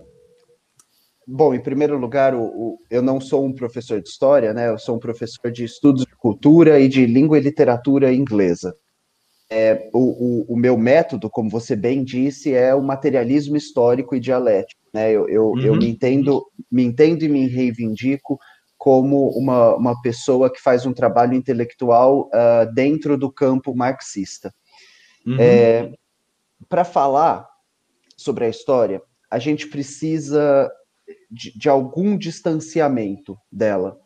Bom, em primeiro lugar, o, o, eu não sou um professor de história, né? Eu sou um professor de estudos de cultura e de língua e literatura inglesa. É, o, o, meu método, como você bem disse, é o materialismo histórico e dialético. Né? Eu, eu, uhum. eu me, entendo, me entendo e me reivindico como uma, uma pessoa que faz um trabalho intelectual uh, dentro do campo marxista. Uhum. É, Para falar sobre a história, a gente precisa de, de algum distanciamento dela.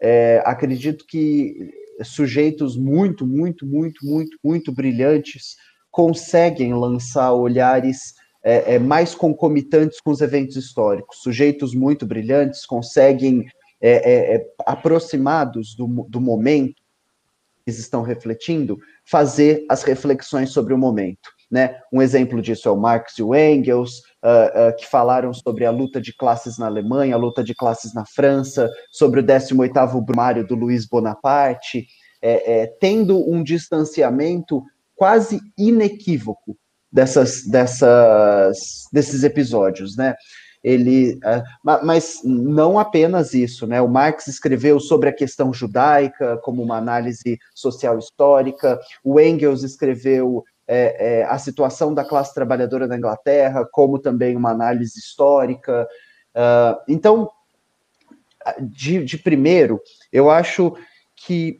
É, acredito que sujeitos muito, muito, muito, muito, muito brilhantes conseguem lançar olhares é, é, mais concomitantes com os eventos históricos. Sujeitos muito brilhantes conseguem, é, é, é, aproximados do, do momento que eles estão refletindo, fazer as reflexões sobre o momento. Né? Um exemplo disso é o Marx e o Engels, uh, uh, que falaram sobre a luta de classes na Alemanha, a luta de classes na França, sobre o 18º Brumário do Luiz Bonaparte, é, é, tendo um distanciamento quase inequívoco dessas, dessas, desses episódios, né? Ele, uh, mas não apenas isso, né? O Marx escreveu sobre a questão judaica como uma análise social histórica, o Engels escreveu é, é, a situação da classe trabalhadora na Inglaterra, como também uma análise histórica. Uh, então, de, de primeiro, eu acho que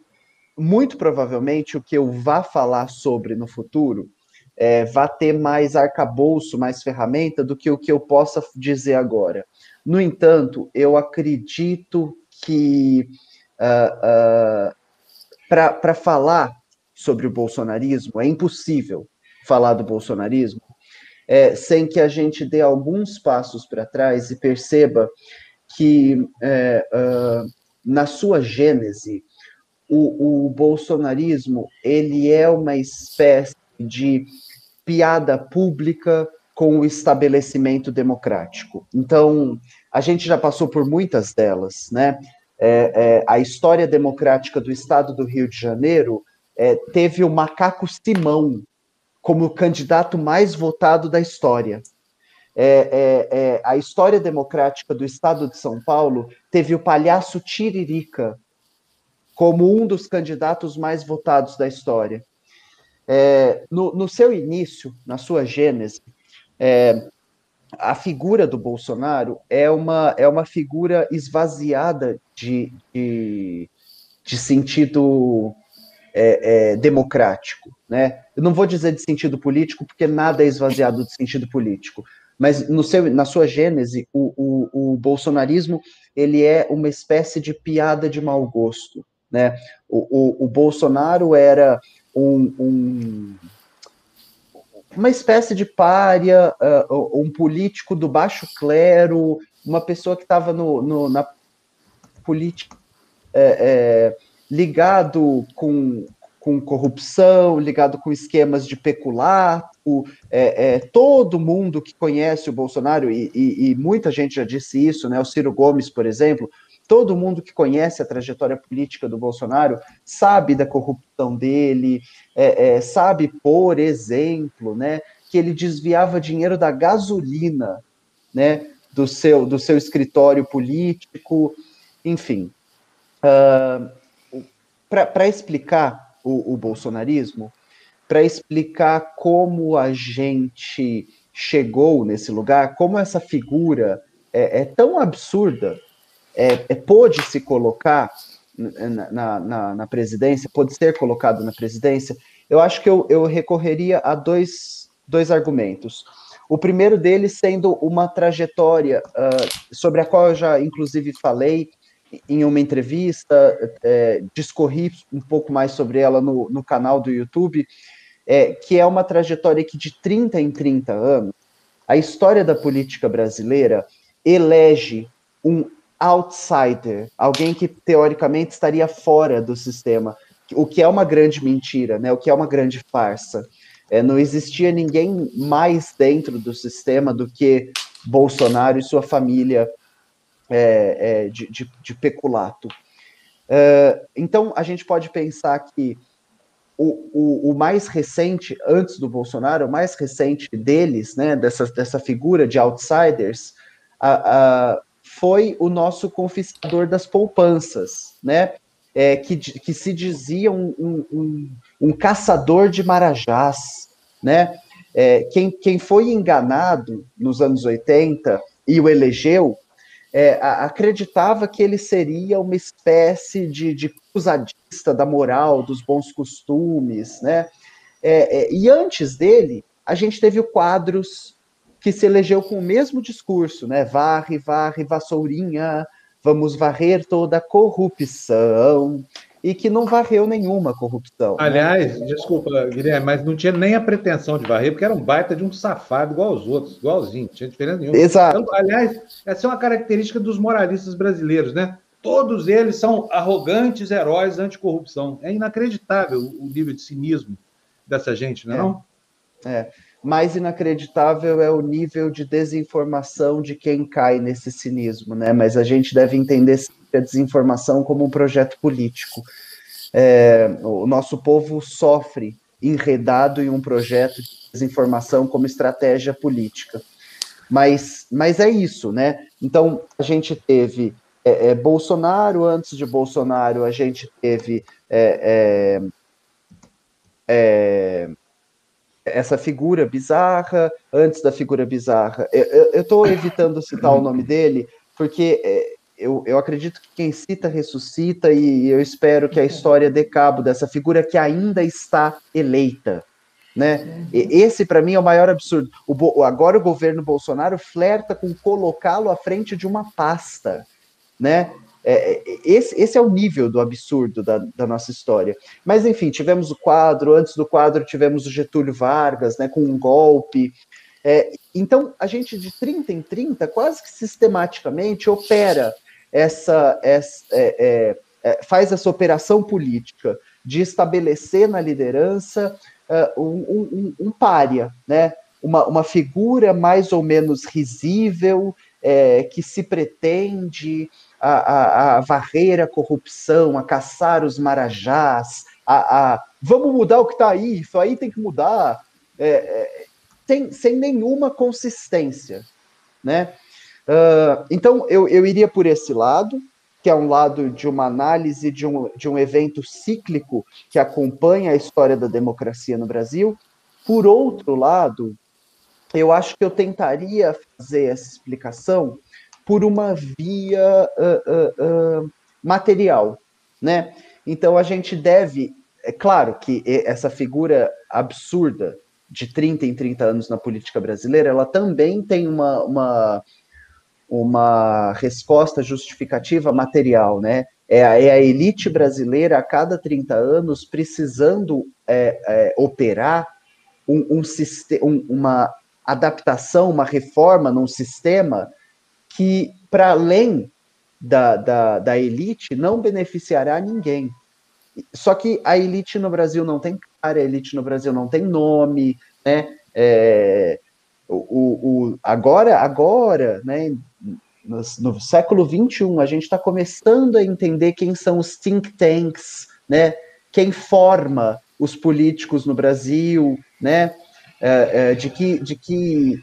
muito provavelmente o que eu vá falar sobre no futuro é, vai ter mais arcabouço, mais ferramenta do que o que eu possa dizer agora. No entanto, eu acredito que uh, uh, para falar sobre o bolsonarismo, é impossível falar do bolsonarismo é, sem que a gente dê alguns passos para trás e perceba que é, uh, na sua gênese, o, o bolsonarismo ele é uma espécie de piada pública com o estabelecimento democrático. Então, a gente já passou por muitas delas, né? É, é, a história democrática do Estado do Rio de Janeiro é, teve o macaco Simão como o candidato mais votado da história. É, é, é, a história democrática do Estado de São Paulo teve o palhaço Tiririca como um dos candidatos mais votados da história. É, no, no, seu início, na sua gênese, é, a figura do Bolsonaro é uma, é uma figura esvaziada de, de, de sentido é, é, democrático. Né? Eu não vou dizer de sentido político, porque nada é esvaziado de sentido político, mas no seu, na sua gênese, o, o, o bolsonarismo ele é uma espécie de piada de mau gosto. Né? O, o, o Bolsonaro era um, um, uma espécie de párea, uh, um político do baixo clero, uma pessoa que estava no, no, na política é, é, ligado com, com corrupção, ligado com esquemas de peculato. É, é, todo mundo que conhece o Bolsonaro, e, e, e, muita gente já disse isso, né? O Ciro Gomes, por exemplo, todo mundo que conhece a trajetória política do Bolsonaro sabe da corrupção dele, é, é, sabe, por exemplo, né, que ele desviava dinheiro da gasolina, né, do seu, do seu escritório político, enfim. Uh, Para explicar o, o bolsonarismo, para explicar como a gente chegou nesse lugar, como essa figura é, é tão absurda é, é, pôde se colocar na, na, na, presidência, pode ser colocado na presidência, eu acho que eu, eu recorreria a dois, dois argumentos. O primeiro deles sendo uma trajetória uh, sobre a qual eu já, inclusive, falei em uma entrevista, é, discorri um pouco mais sobre ela no, no canal do YouTube, é, que é uma trajetória que de 30 em 30 anos, a história da política brasileira elege um outsider, alguém que teoricamente estaria fora do sistema, o que é uma grande mentira, né? O que é uma grande farsa. É, não existia ninguém mais dentro do sistema do que Bolsonaro e sua família é, é, de, de, de, peculato. É, então, a gente pode pensar que o, o, o, mais recente, antes do Bolsonaro, o mais recente deles, né, dessa, dessa figura de outsiders, a, foi o nosso confiscador das poupanças, né? É, que, que se dizia um, um, um, caçador de marajás, né? É, quem, quem foi enganado nos anos 80 e o elegeu, é, acreditava que ele seria uma espécie de, de cruzadista da moral, dos bons costumes, né? É, é, e antes dele, a gente teve o Quadros, que se elegeu com o mesmo discurso, né? Varre, varre, vassourinha, vamos varrer toda a corrupção. E que não varreu nenhuma corrupção. Né? Aliás, né? desculpa, Guilherme, mas não tinha nem a pretensão de varrer, porque era um baita de um safado igual aos outros, igualzinho, não tinha diferença nenhuma. Exato. Então, aliás, essa é uma característica dos moralistas brasileiros, né? Todos eles são arrogantes heróis anticorrupção. É inacreditável o nível de cinismo dessa gente, não é? é. Não? é mais inacreditável é o nível de desinformação de quem cai nesse cinismo, né? Mas a gente deve entender a desinformação como um projeto político. É, o nosso povo sofre enredado em um projeto de desinformação como estratégia política. Mas, mas é isso, né? Então, a gente teve é, é, Bolsonaro, antes de Bolsonaro, a gente teve é, é, é essa figura bizarra, antes da figura bizarra. Eu estou evitando citar o nome dele, porque eu, eu acredito que quem cita ressuscita, e eu espero que a história dê cabo dessa figura que ainda está eleita. Né? E esse, para mim, é o maior absurdo. O, agora o governo Bolsonaro flerta com colocá-lo à frente de uma pasta. Né? É, é, esse, esse, é o nível do absurdo da, da, nossa história. Mas, enfim, tivemos o quadro, antes do quadro tivemos o Getúlio Vargas, né, com um golpe. É, então, a gente, de 30 em 30, quase que sistematicamente opera essa, essa é, é, é, faz essa operação política de estabelecer na liderança uh, um, um, um pária, né? Uma, uma figura mais ou menos risível, é, que se pretende a, a, a, varrer a corrupção, a caçar os marajás, a, a vamos mudar o que está aí, isso aí tem que mudar, é, é, sem, sem nenhuma consistência, né? Uh, então, eu, eu iria por esse lado, que é um lado de uma análise de um, de um evento cíclico que acompanha a história da democracia no Brasil. Por outro lado, eu acho que eu tentaria fazer essa explicação por uma via uh, uh, material, né? Então a gente deve, é claro que essa figura absurda de 30 em 30 anos na política brasileira, ela também tem uma, uma, uma resposta justificativa material, né? É a, é a elite brasileira a cada 30 anos precisando é, é, operar um, um, um, uma adaptação, uma reforma num sistema que, para além da, da, da elite, não beneficiará ninguém. Só que a elite no Brasil não tem cara, a elite no Brasil não tem nome, né? É, o, o, agora, agora, né, no, no século XXI, a gente está começando a entender quem são os think tanks, né? Quem forma os políticos no Brasil, né? É, é, de, que, de que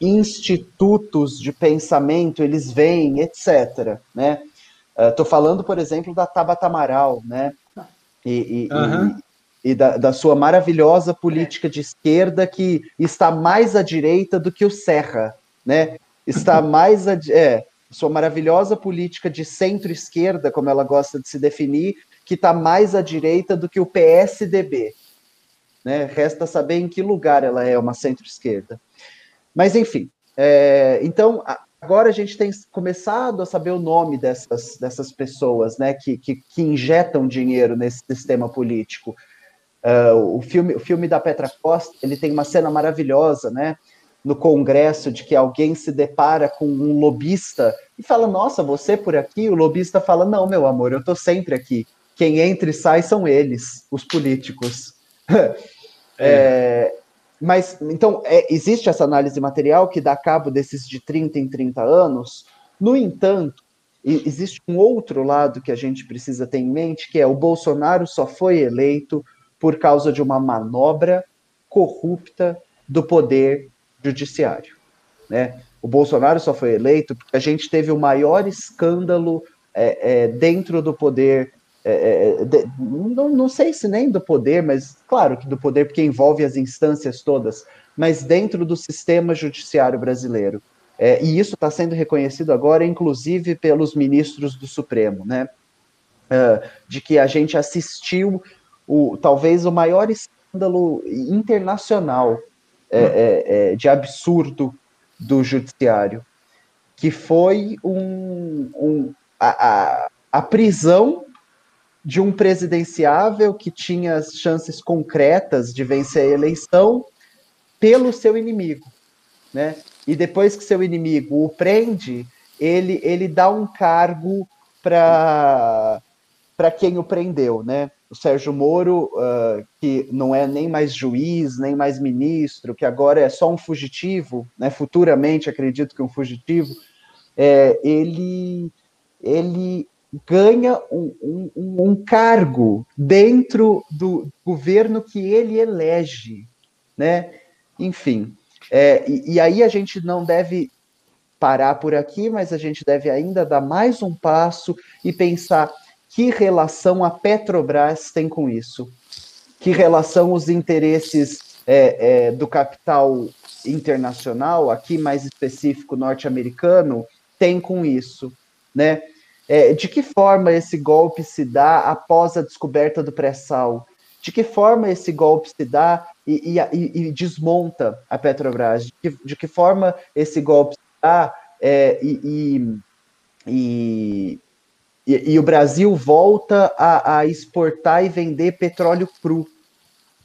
institutos de pensamento eles vêm, etc. Né? Estou uh, falando, por exemplo, da Tabata Amaral, né? E, e, uhum. E, da, da, sua maravilhosa política de esquerda que está mais à direita do que o Serra, né? Está mais a, é, sua maravilhosa política de centro-esquerda, como ela gosta de se definir, que está mais à direita do que o PSDB. Né? Resta saber em que lugar ela é uma centro-esquerda. Mas, enfim, é, então, agora a gente tem começado a saber o nome dessas, dessas pessoas né, que, que, que injetam dinheiro nesse sistema político. Uh, o, filme, o filme da Petra Costa ele tem uma cena maravilhosa, né? No Congresso, de que alguém se depara com um lobista e fala: Nossa, você por aqui? O lobista fala: Não, meu amor, eu tô sempre aqui. Quem entra e sai são eles, os políticos. É, mas, então, é, existe essa análise material que dá cabo desses de 30 em 30 anos. No entanto, existe um outro lado que a gente precisa ter em mente, que é o Bolsonaro só foi eleito por causa de uma manobra corrupta do poder judiciário. Né? O Bolsonaro só foi eleito porque a gente teve o maior escândalo é, é, dentro do poder é, é, de, não, não sei se nem do poder, mas claro que do poder, porque envolve as instâncias todas, mas dentro do sistema judiciário brasileiro. É, e isso está sendo reconhecido agora, inclusive pelos ministros do Supremo, né? É, de que a gente assistiu o, talvez o maior escândalo internacional é, de absurdo do judiciário, que foi um, um a, a, a prisão de um presidenciável que tinha as chances concretas de vencer a eleição pelo seu inimigo, né? E depois que seu inimigo o prende, ele, ele dá um cargo para para quem o prendeu, né? O Sérgio Moro, uh, que não é nem mais juiz, nem mais ministro, que agora é só um fugitivo, né? Futuramente, acredito que um fugitivo, é, ele ele ganha um, um, um, cargo dentro do governo que ele elege, né? Enfim, é, e, e, aí a gente não deve parar por aqui, mas a gente deve ainda dar mais um passo e pensar que relação a Petrobras tem com isso, que relação os interesses é, é, do capital internacional, aqui mais específico norte-americano, tem com isso, né? É, de que forma esse golpe se dá após a descoberta do pré-sal? De que forma esse golpe se dá e, e, e desmonta a Petrobras? De que, de que, forma esse golpe se dá é, e, e, o Brasil volta a, a, exportar e vender petróleo cru,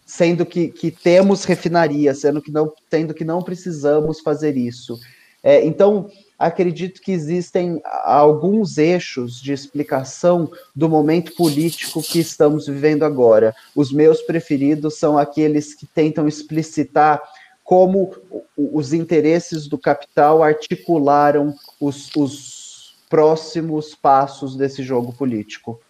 sendo que, que temos refinaria, sendo que não, sendo que não precisamos fazer isso? É, então, acredito que existem alguns eixos de explicação do momento político que estamos vivendo agora. Os meus preferidos são aqueles que tentam explicitar como os interesses do capital articularam os, os próximos passos desse jogo político.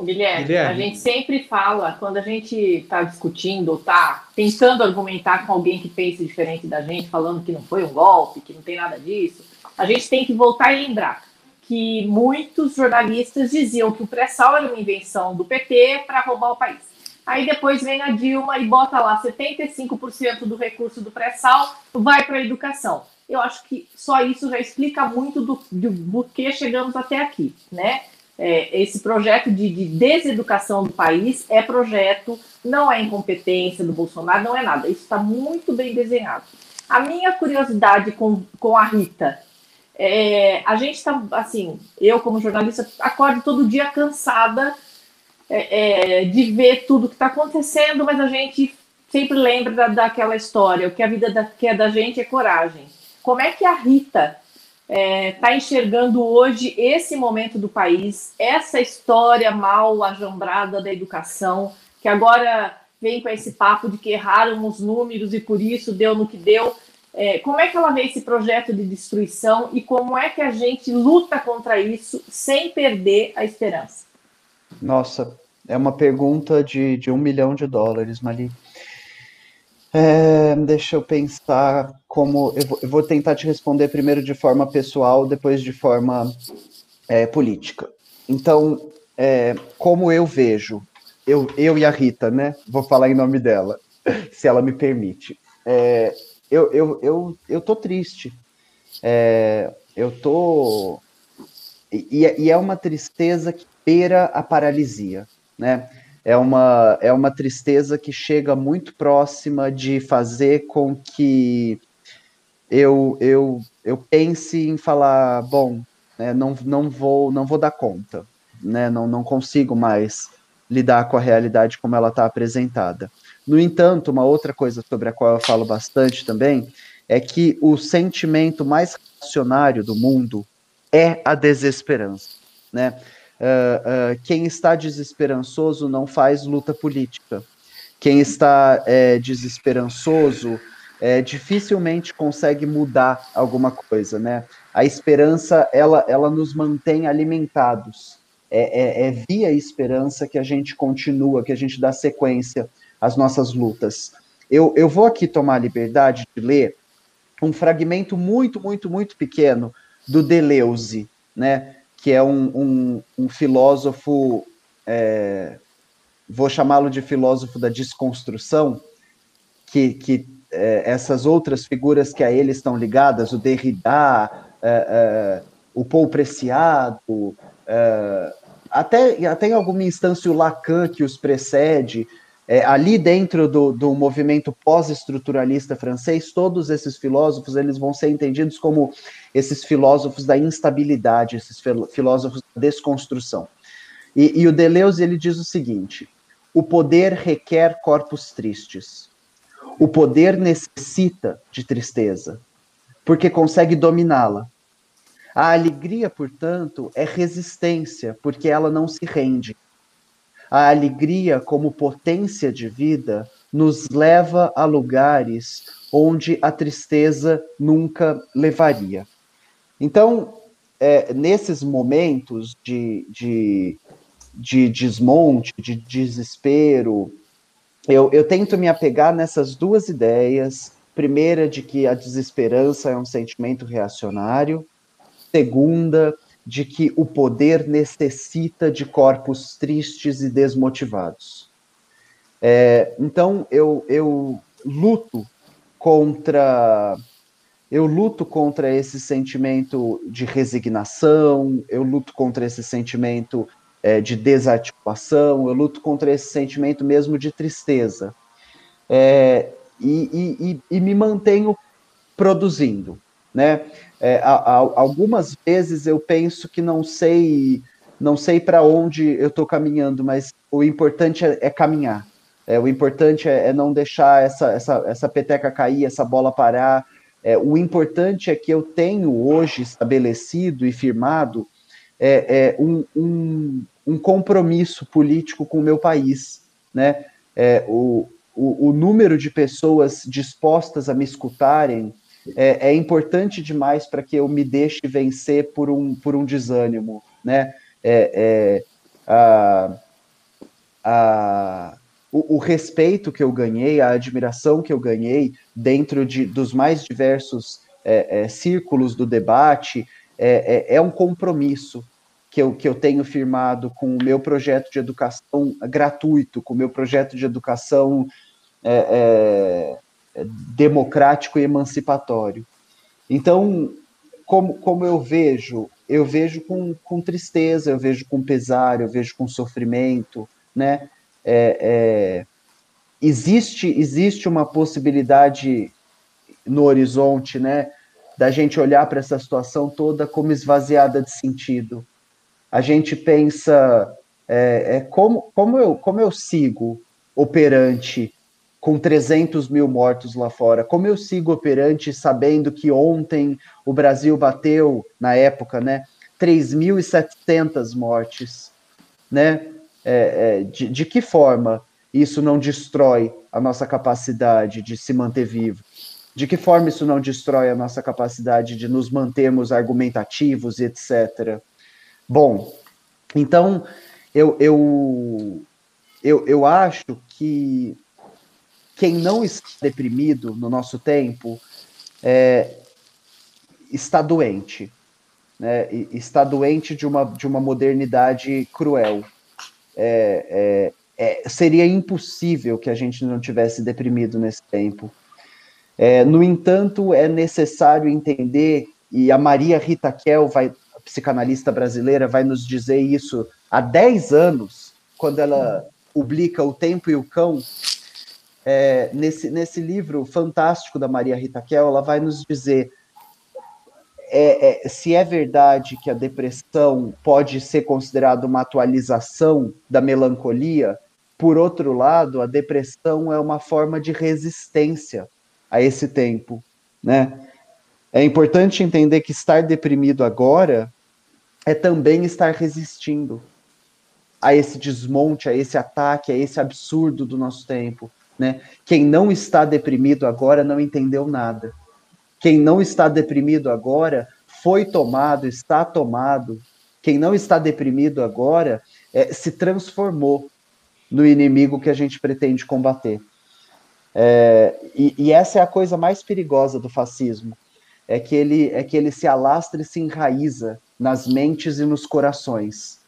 Guilherme, Guilherme, a gente sempre fala, quando a gente está discutindo ou está tentando argumentar com alguém que pense diferente da gente, falando que não foi um golpe, que não tem nada disso, a gente tem que voltar e lembrar que muitos jornalistas diziam que o pré-sal era uma invenção do PT para roubar o país. Aí depois vem a Dilma e bota lá 75% do recurso do pré-sal vai para a educação. Eu acho que só isso já explica muito do, do, do que chegamos até aqui, né? É, esse projeto de, de, deseducação do país é projeto, não é incompetência do Bolsonaro, não é nada. Isso está muito bem desenhado. A minha curiosidade com, com a Rita, é, a gente está, assim, eu como jornalista, acordo todo dia cansada é, é, de ver tudo que está acontecendo, mas a gente sempre lembra da, daquela história, o que a vida da, quer da gente é coragem. Como é que a Rita está é, tá enxergando hoje esse momento do país, essa história mal ajambrada da educação, que agora vem com esse papo de que erraram os números e por isso deu no que deu. É, como é que ela vê esse projeto de destruição e como é que a gente luta contra isso sem perder a esperança? Nossa, é uma pergunta de, de um milhão de dólares, Mali. É, deixa eu pensar como. Eu vou, eu vou, tentar te responder primeiro de forma pessoal, depois de forma é, política. Então, é, como eu vejo, eu, eu e a Rita, né? Vou falar em nome dela, se ela me permite. É, eu, eu, eu, eu tô triste. É, eu tô. E, e é uma tristeza que beira a paralisia, né? É uma, é uma tristeza que chega muito próxima de fazer com que eu, eu, eu pense em falar, bom, né, não, não, vou, não vou dar conta, né, não, não consigo mais lidar com a realidade como ela está apresentada. No entanto, uma outra coisa sobre a qual eu falo bastante também é que o sentimento mais racionário do mundo é a desesperança, né? Uh, quem está desesperançoso não faz luta política. Quem está é, desesperançoso é, dificilmente consegue mudar alguma coisa, né? A esperança, ela, ela nos mantém alimentados. É, é, é via esperança que a gente continua, que a gente dá sequência às nossas lutas. Eu, eu vou aqui tomar a liberdade de ler um fragmento muito, muito, muito pequeno do Deleuze, né? Que é um, um, um filósofo, é, vou chamá-lo de filósofo da desconstrução, que, que é, essas outras figuras que a ele estão ligadas, o Derrida, é, é o Paul Preciado, é, até, até em alguma instância o Lacan que os precede, é, ali dentro do, do movimento pós-estruturalista francês, todos esses filósofos eles vão ser entendidos como esses filósofos da instabilidade, esses filósofos da desconstrução. E, e o Deleuze ele diz o seguinte: o poder requer corpos tristes. O poder necessita de tristeza, porque consegue dominá-la. A alegria, portanto, é resistência, porque ela não se rende a alegria como potência de vida nos leva a lugares onde a tristeza nunca levaria. Então, é, nesses momentos de, de, de, desmonte, de desespero, eu, eu tento me apegar nessas duas ideias. Primeira, de que a desesperança é um sentimento reacionário. Segunda, de que o poder necessita de corpos tristes e desmotivados. É, então eu, eu luto contra eu luto contra esse sentimento de resignação, eu luto contra esse sentimento é, de desarticulação, eu luto contra esse sentimento mesmo de tristeza. É, e, e, e, me mantenho produzindo, né? É, a, a, algumas vezes eu penso que não sei não sei para onde eu estou caminhando, mas o importante é, é caminhar. É, o importante é, é, não deixar essa, essa, essa peteca cair, essa bola parar. É, o importante é que eu tenho hoje estabelecido e firmado é, é um, um, um, compromisso político com o meu país. Né? É, o, o, o, número de pessoas dispostas a me escutarem é, é importante demais para que eu me deixe vencer por um, por um desânimo. Né? É, a, a, o, o, respeito que eu ganhei, a admiração que eu ganhei dentro de, dos mais diversos é, é, círculos do debate, é, é, é, um compromisso que eu, que eu tenho firmado com o meu projeto de educação gratuito, com o meu projeto de educação é, é, democrático e emancipatório. Então, como, como eu vejo, eu vejo com, com tristeza, eu vejo com pesar, eu vejo com sofrimento, né? é, é, existe, existe uma possibilidade no horizonte, né, da gente olhar para essa situação toda como esvaziada de sentido. A gente pensa é, é, como, como, eu, como eu sigo operante com 300 mil mortos lá fora? Como eu sigo operante sabendo que ontem o Brasil bateu, na época, né, 3.700 mortes, né? é, é, de, de que forma isso não destrói a nossa capacidade de se manter vivo? De que forma isso não destrói a nossa capacidade de nos mantermos argumentativos etc. Bom, então eu, eu, eu, eu acho que quem não está deprimido no nosso tempo é, está doente. Né? Está doente de uma, de uma modernidade cruel é, é, é, seria impossível que a gente não tivesse deprimido nesse tempo. É, no entanto, é necessário entender, e a Maria Rita Kel, vai, psicanalista brasileira, vai nos dizer isso há 10 anos, quando ela publica O Tempo e o Cão, é, nesse, nesse livro fantástico da Maria Rita Kel, ela vai nos dizer é, é, se é verdade que a depressão pode ser considerada uma atualização da melancolia, por outro lado, a depressão é uma forma de resistência a esse tempo, né? É importante entender que estar deprimido agora é também estar resistindo a esse desmonte, a esse ataque, a esse absurdo do nosso tempo, né? Quem não está deprimido agora não entendeu nada. Quem não está deprimido agora foi tomado, está tomado. Quem não está deprimido agora é, se transformou no inimigo que a gente pretende combater. É, e, e, essa é a coisa mais perigosa do fascismo, é que ele é que ele se alastra e se enraiza nas mentes e nos corações.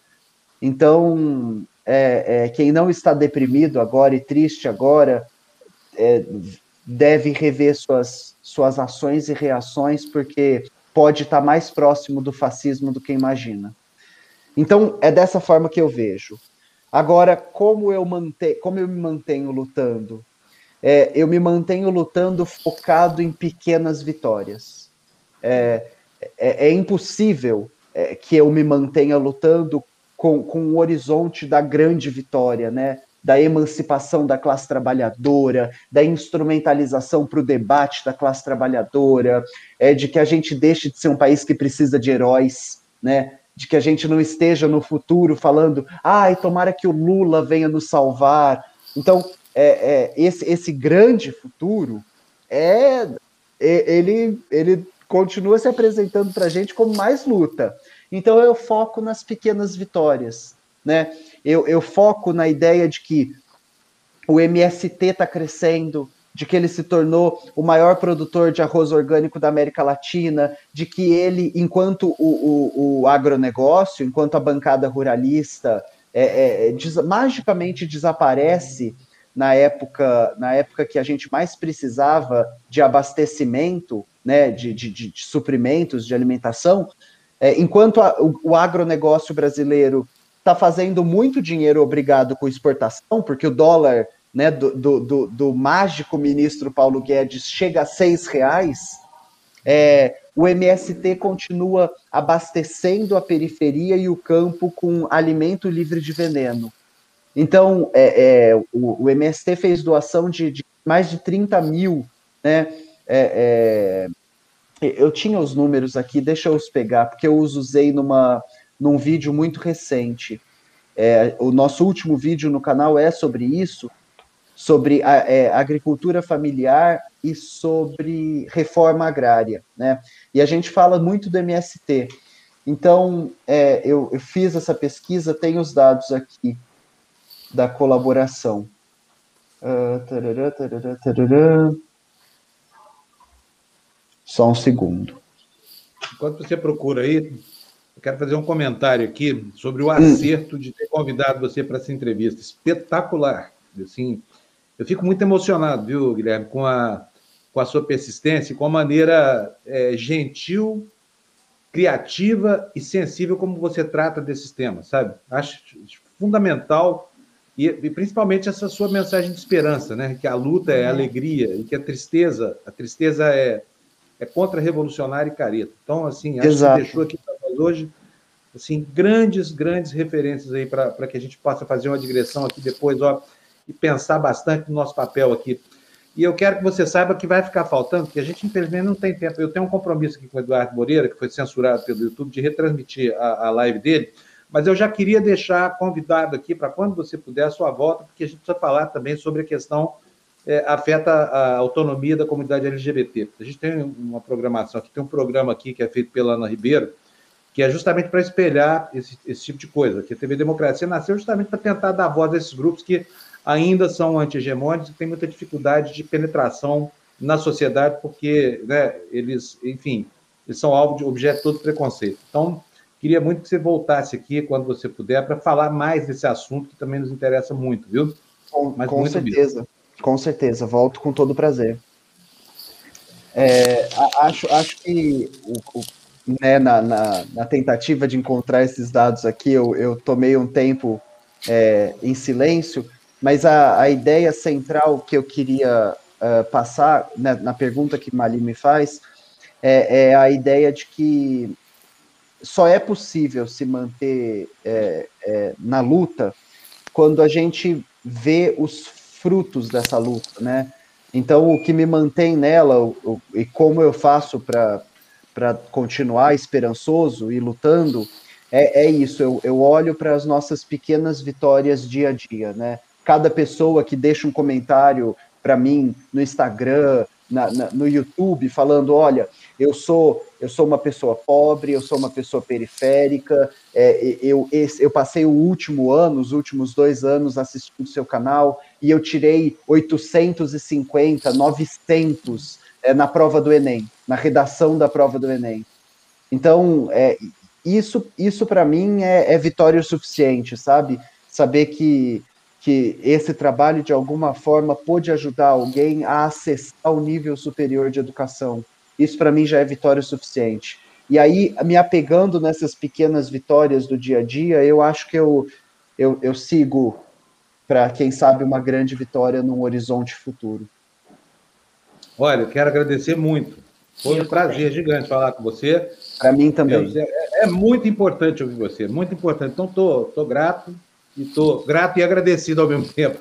Então, é, é quem não está deprimido agora e triste agora é, deve rever suas, suas ações e reações, porque pode estar mais próximo do fascismo do que imagina. Então, é dessa forma que eu vejo. Agora, como eu, mante como eu me mantenho lutando? É, eu me mantenho lutando focado em pequenas vitórias. É, é, é impossível é, que eu me mantenha lutando com, com o horizonte da grande vitória, né? da emancipação da classe trabalhadora, da instrumentalização para o debate da classe trabalhadora, é, de que a gente deixe de ser um país que precisa de heróis, né? de que a gente não esteja no futuro falando, ai, tomara que o Lula venha nos salvar. Então, é, é, esse, esse grande futuro é, é ele, ele continua se apresentando para a gente como mais luta. Então, eu foco nas pequenas vitórias, né? Eu, eu foco na ideia de que o MST está crescendo, de que ele se tornou o maior produtor de arroz orgânico da América Latina, de que ele, enquanto o, o, o agronegócio, enquanto a bancada ruralista, é, é, é des, magicamente desaparece na época, na época que a gente mais precisava de abastecimento, né, de, de, de, de suprimentos, de alimentação, é, enquanto a, o, o agronegócio brasileiro está fazendo muito dinheiro obrigado com exportação, porque o dólar né, do, do, do, do mágico ministro Paulo Guedes chega a seis reais, é, o MST continua abastecendo a periferia e o campo com alimento livre de veneno. Então, é, é, o, o, MST fez doação de, de, mais de 30 mil né, é, é, eu tinha os números aqui, deixa eu os pegar, porque eu os usei numa, num vídeo muito recente. É, o nosso último vídeo no canal é sobre isso, sobre a, é, agricultura familiar e sobre reforma agrária, né? E a gente fala muito do MST. Então, é, eu, eu, fiz essa pesquisa, tenho os dados aqui da colaboração. Uh, tarará, tarará, tarará. Só um segundo. Enquanto você procura aí, eu quero fazer um comentário aqui sobre o hum. acerto de ter convidado você para essa entrevista. Espetacular. Assim, eu fico muito emocionado, viu, Guilherme, com a, com a sua persistência, com a maneira é, gentil, criativa e sensível como você trata desses temas, sabe? Acho fundamental e, e, principalmente essa sua mensagem de esperança, né? Que a luta é alegria e que a tristeza, a tristeza é é contra-revolucionário e careta. Então, assim, acho Exato. que deixou aqui para nós hoje assim, grandes, grandes referências aí para que a gente possa fazer uma digressão aqui depois, ó, e pensar bastante no nosso papel aqui. E eu quero que você saiba que vai ficar faltando, porque a gente, infelizmente, não tem tempo. Eu tenho um compromisso aqui com o Eduardo Moreira, que foi censurado pelo YouTube, de retransmitir a, a live dele, mas eu já queria deixar convidado aqui para quando você puder a sua volta, porque a gente precisa falar também sobre a questão é, afeta a autonomia da comunidade LGBT. A gente tem uma programação aqui, tem um programa aqui que é feito pela Ana Ribeiro, que é justamente para espelhar esse, esse, tipo de coisa. Que a TV Democracia nasceu justamente para tentar dar voz a esses grupos que ainda são anti-hegemônicos e têm muita dificuldade de penetração na sociedade, porque né, eles, enfim, eles são alvo de objeto de todo preconceito. Então, queria muito que você voltasse aqui, quando você puder, para falar mais desse assunto que também nos interessa muito, viu? Com, com certeza. Mesmo. Com certeza, volto com todo prazer. É, acho, acho que o, o, né, na, na, na, tentativa de encontrar esses dados aqui, eu, eu tomei um tempo é, em silêncio, mas a, a ideia central que eu queria uh, passar né, na pergunta que Mali me faz é, é, a ideia de que só é possível se manter é, é na luta quando a gente vê os frutos dessa luta, né? Então, o que me mantém nela o, o, e como eu faço para continuar esperançoso e lutando é, é isso. Eu, eu olho para as nossas pequenas vitórias dia a dia, né? Cada pessoa que deixa um comentário para mim no Instagram, na, na, no YouTube, falando: olha, eu sou eu sou uma pessoa pobre, eu sou uma pessoa periférica, é, eu, eu passei o último ano, os últimos dois anos assistindo seu canal, e eu tirei 850, 900 é, na prova do Enem, na redação da prova do Enem. Então, é, isso, isso para mim é, é vitória o suficiente, sabe? Saber que, que esse trabalho, de alguma forma, pôde ajudar alguém a acessar o nível superior de educação isso para mim já é vitória suficiente. E aí, me apegando nessas pequenas vitórias do dia a dia, eu acho que eu, eu, eu sigo para, quem sabe, uma grande vitória num horizonte futuro. Olha, eu quero agradecer muito. Foi um prazer gigante falar com você. Para mim também. É, é, muito importante ouvir você, muito importante. Então, estou tô, tô grato e tô grato e agradecido ao mesmo tempo.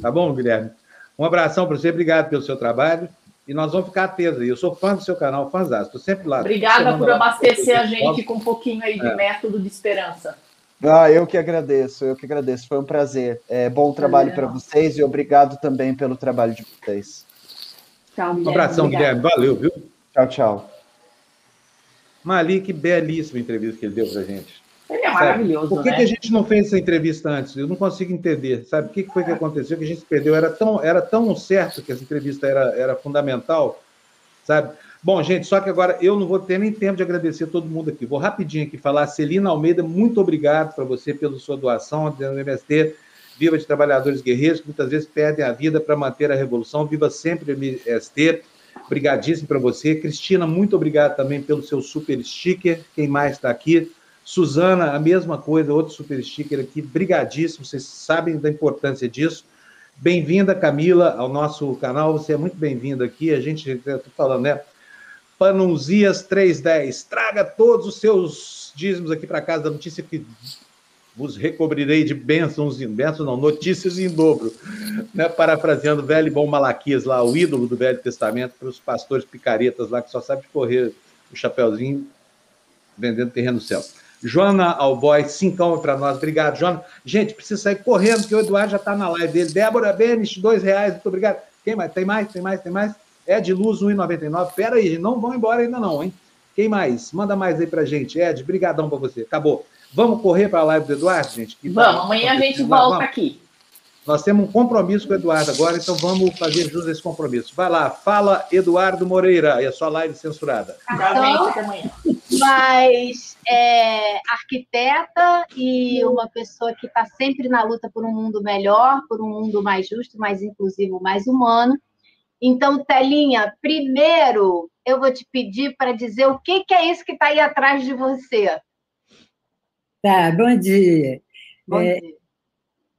tá bom, Guilherme? Um abração para você, obrigado pelo seu trabalho. E nós vamos ficar atentos aí. Eu sou fã do seu canal, fãzão. Estou sempre lá. Obrigada por abastecer a gente com um pouquinho aí de é. método de esperança. Ah, eu que agradeço, eu que agradeço. Foi um prazer. É, bom trabalho para vocês e obrigado também pelo trabalho de vocês. Tchau, Guilherme. Um abração, Guilherme. Valeu, viu? Tchau, tchau. Malik, belíssima entrevista que ele deu para gente. Ele é maravilhoso. Por que, né? que, a gente não fez essa entrevista antes? Eu não consigo entender. Sabe o que foi que aconteceu? Que a gente perdeu. Era tão, era tão certo que essa entrevista era, era fundamental, sabe? Bom, gente, só que agora eu não vou ter nem tempo de agradecer todo mundo aqui. Vou rapidinho aqui falar. Celina Almeida, muito obrigado para você pela sua doação do MST. Viva de Trabalhadores Guerreiros, que muitas vezes perdem a vida para manter a revolução. Viva sempre MST. Obrigadíssimo para você. Cristina, muito obrigado também pelo seu super sticker. Quem mais está aqui? Suzana, a mesma coisa, outro super sticker aqui, brigadíssimo, vocês sabem da importância disso. Bem-vinda, Camila, ao nosso canal, você é muito bem-vinda aqui, a gente, estou falando, né? Panunzias 310, traga todos os seus dízimos aqui para casa da notícia que vos recobrirei de bênçãos em bênçãos, não, notícias em dobro. Né? Parafraseando o velho bom Malaquias lá, o ídolo do Velho Testamento, para os pastores picaretas lá que só sabem correr o chapeuzinho vendendo terreno no céu. Joana Alboy, cincão para nós. Obrigado, Joana. Gente, precisa sair correndo, porque o Eduardo já está na live dele. Débora Benes, dois reais, muito obrigado. Quem mais? Tem mais? Tem mais? Tem mais? Ed Luz, 1,99. Pera aí, não vão embora ainda não, hein? Quem mais? Manda mais aí pra gente. Ed, brigadão para você. Acabou. Vamos correr para a live do Eduardo, gente? Que vamos, tá, amanhã a gente volta vamos. aqui. Nós temos um compromisso com o Eduardo agora, então vamos fazer jus a esse compromisso. Vai lá, fala Eduardo Moreira, e a sua live censurada. Então, mas é, arquiteta e uma pessoa que está sempre na luta por um mundo melhor, por um mundo mais justo, mais inclusivo, mais humano. Então, Telinha, primeiro eu vou te pedir para dizer o que, que é isso que está aí atrás de você. Tá, bom dia. Bom é, dia.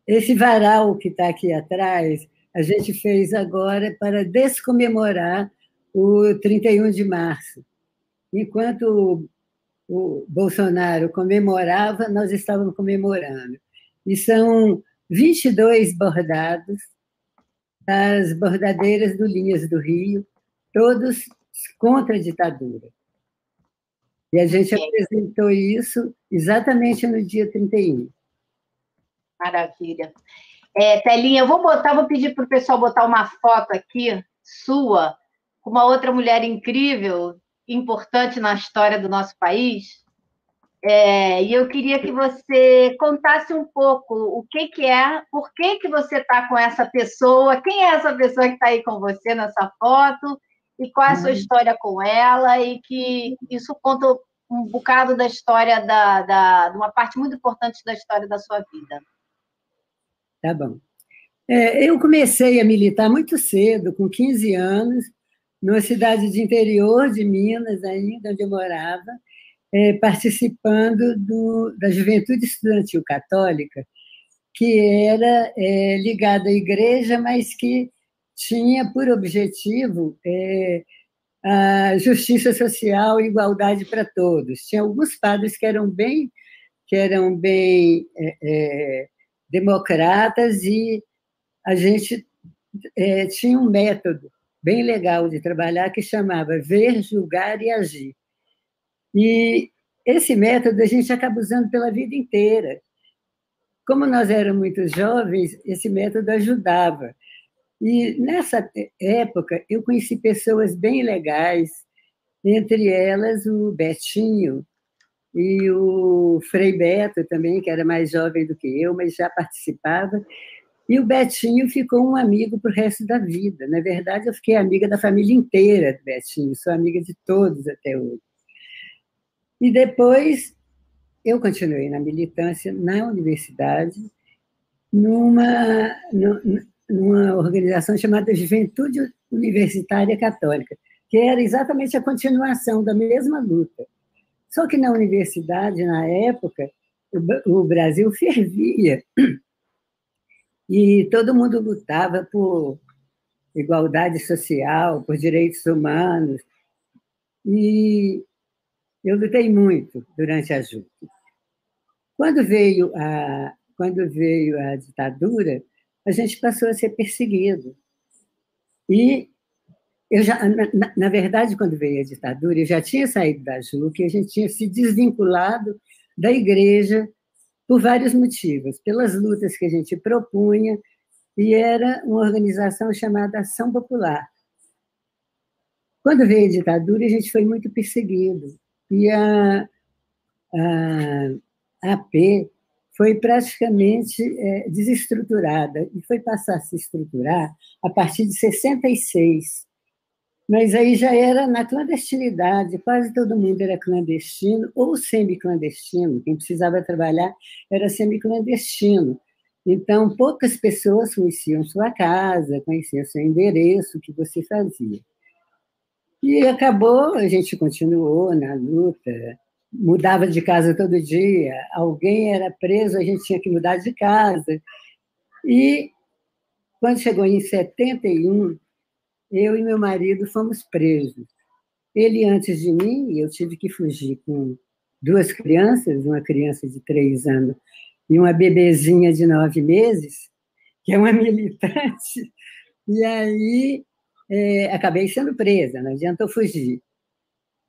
Esse varal que está aqui atrás, a gente fez agora para descomemorar o 31 de março. Enquanto o Bolsonaro comemorava, nós estávamos comemorando. E são 22 bordados das bordadeiras do Linhas do Rio, todos contra a ditadura. E a gente apresentou isso exatamente no dia 31. Maravilha. É, Telinha, eu vou botar, vou pedir para o pessoal botar uma foto aqui, sua, com uma outra mulher incrível, importante na história do nosso país. É, e eu queria que você contasse um pouco o que, que é, por que, que você está com essa pessoa, quem é essa pessoa que está aí com você nessa foto, e qual é a sua uhum. história com ela, e que isso conta um bocado da história, da, da, de uma parte muito importante da história da sua vida. Tá bom. É, eu comecei a militar muito cedo, com 15 anos, numa cidade de interior de Minas, ainda onde eu morava, é, participando do, da Juventude Estudantil Católica, que era é, ligada à igreja, mas que tinha por objetivo é, a justiça social e igualdade para todos. Tinha alguns padres que eram bem, que eram bem é, é, democratas e a gente é, tinha um método bem legal de trabalhar que chamava ver, julgar e agir. E esse método a gente acaba usando pela vida inteira. Como nós éramos muito jovens, esse método ajudava. E nessa época eu conheci pessoas bem legais, entre elas o Betinho e o Frei Beto também, que era mais jovem do que eu, mas já participava. E o Betinho ficou um amigo para o resto da vida. Na verdade, eu fiquei amiga da família inteira do Betinho, sou amiga de todos até hoje. E depois eu continuei na militância na universidade, numa, numa organização chamada Juventude Universitária Católica, que era exatamente a continuação da mesma luta. Só que na universidade, na época, o Brasil fervia e todo mundo lutava por igualdade social, por direitos humanos. E eu lutei muito durante a JUC. Quando veio a, quando veio a ditadura, a gente passou a ser perseguido. E eu já, na, na, verdade, quando veio a ditadura, eu já tinha saído da JUC, a gente tinha se desvinculado da igreja por vários motivos, pelas lutas que a gente propunha, e era uma organização chamada Ação Popular. Quando veio a ditadura, a gente foi muito perseguido, e a, a, a AP foi praticamente é, desestruturada e foi passar a se estruturar a partir de 66. Mas aí já era na clandestinidade, quase todo mundo era clandestino ou semi-clandestino. Quem precisava trabalhar era semi-clandestino. Então, poucas pessoas conheciam sua casa, conheciam seu endereço, o que você fazia. E acabou, a gente continuou na luta, mudava de casa todo dia, alguém era preso, a gente tinha que mudar de casa. E quando chegou em 71, eu e meu marido fomos presos. Ele antes de mim, e eu tive que fugir com duas crianças, uma criança de três anos e uma bebezinha de nove meses, que é uma militante, e aí é, acabei sendo presa, não adiantou fugir.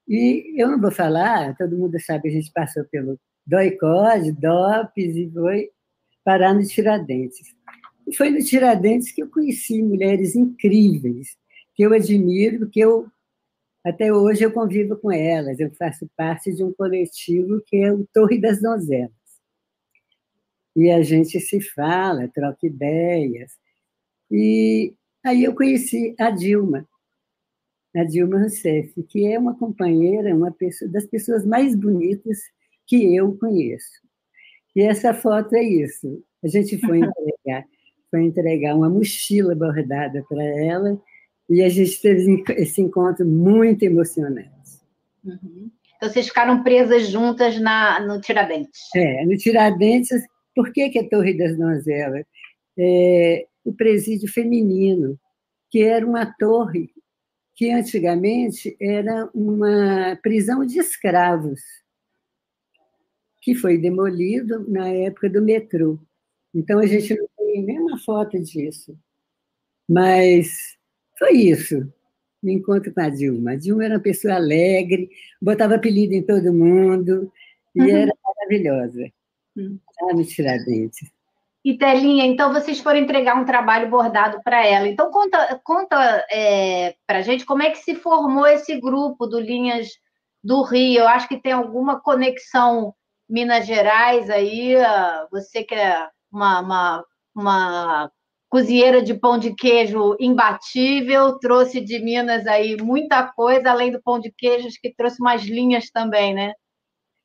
E eu não vou falar, todo mundo sabe que a gente passou pelo DOICOD, DOPS e foi parar no Tiradentes. E foi no Tiradentes que eu conheci mulheres incríveis, que eu admiro, que eu até hoje eu convivo com elas. Eu faço parte de um coletivo que é o Torre das Donzelas. E a gente se fala, troca ideias. E aí eu conheci a Dilma, a Dilma Rousseff, que é uma companheira, uma pessoa, das pessoas mais bonitas que eu conheço. E essa foto é isso. A gente foi entregar, foi entregar uma mochila bordada para ela e a gente teve esse encontro muito emocionante. Uhum. Então, vocês ficaram presas juntas na, no Tiradentes. É, no Tiradentes. Por que, que é Torre das Donzelas? É, o presídio feminino, que era uma torre que antigamente era uma prisão de escravos, que foi demolido na época do metrô. Então, a gente não tem nenhuma foto disso. Mas foi isso, me encontro com a Dilma. A Dilma era uma pessoa alegre, botava apelido em todo mundo, e uhum. era maravilhosa. Uhum. Ah, me Tiradentes. E Telinha, então vocês foram entregar um trabalho bordado para ela. Então conta, conta é, para gente como é que se formou esse grupo do Linhas do Rio. Eu acho que tem alguma conexão Minas Gerais aí. Você que é uma, uma, uma cozinheira de pão de queijo imbatível, trouxe de Minas aí muita coisa, além do pão de queijo, que trouxe umas linhas também, né?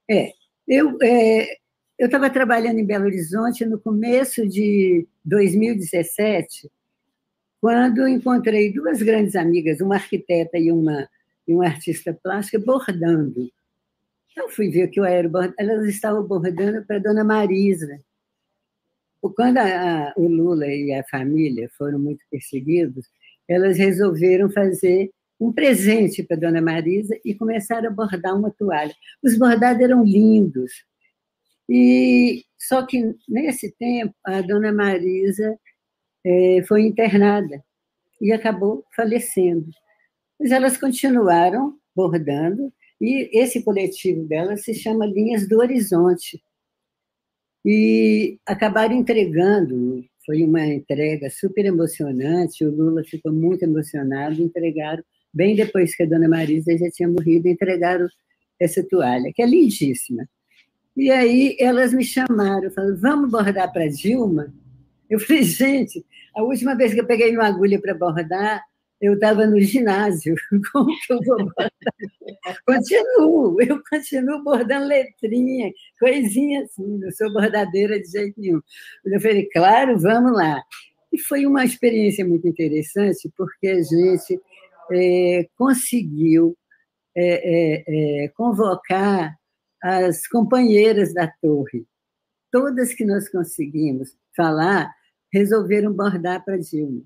É, eu é, estava trabalhando em Belo Horizonte no começo de 2017, quando encontrei duas grandes amigas, uma arquiteta e uma, e uma artista plástica, bordando. Eu fui ver que eu era elas estavam bordando para dona Marisa, quando a, o Lula e a família foram muito perseguidos, elas resolveram fazer um presente para a dona Marisa e começaram a bordar uma toalha. Os bordados eram lindos. E só que nesse tempo a dona Marisa é, foi internada e acabou falecendo. Mas elas continuaram bordando e esse coletivo delas se chama Linhas do Horizonte e acabaram entregando. Foi uma entrega super emocionante. O Lula ficou muito emocionado. Entregaram bem depois que a Dona Marisa já tinha morrido, entregaram essa toalha que é lindíssima. E aí elas me chamaram, falaram: "Vamos bordar para Dilma?" Eu falei: "Gente, a última vez que eu peguei uma agulha para bordar, eu estava no ginásio, como que eu vou bordar? continuo, eu continuo bordando letrinha, coisinha assim, não sou bordadeira de jeito nenhum. Eu falei, claro, vamos lá. E foi uma experiência muito interessante, porque a gente é, conseguiu é, é, convocar as companheiras da torre. Todas que nós conseguimos falar resolveram bordar para Dilma.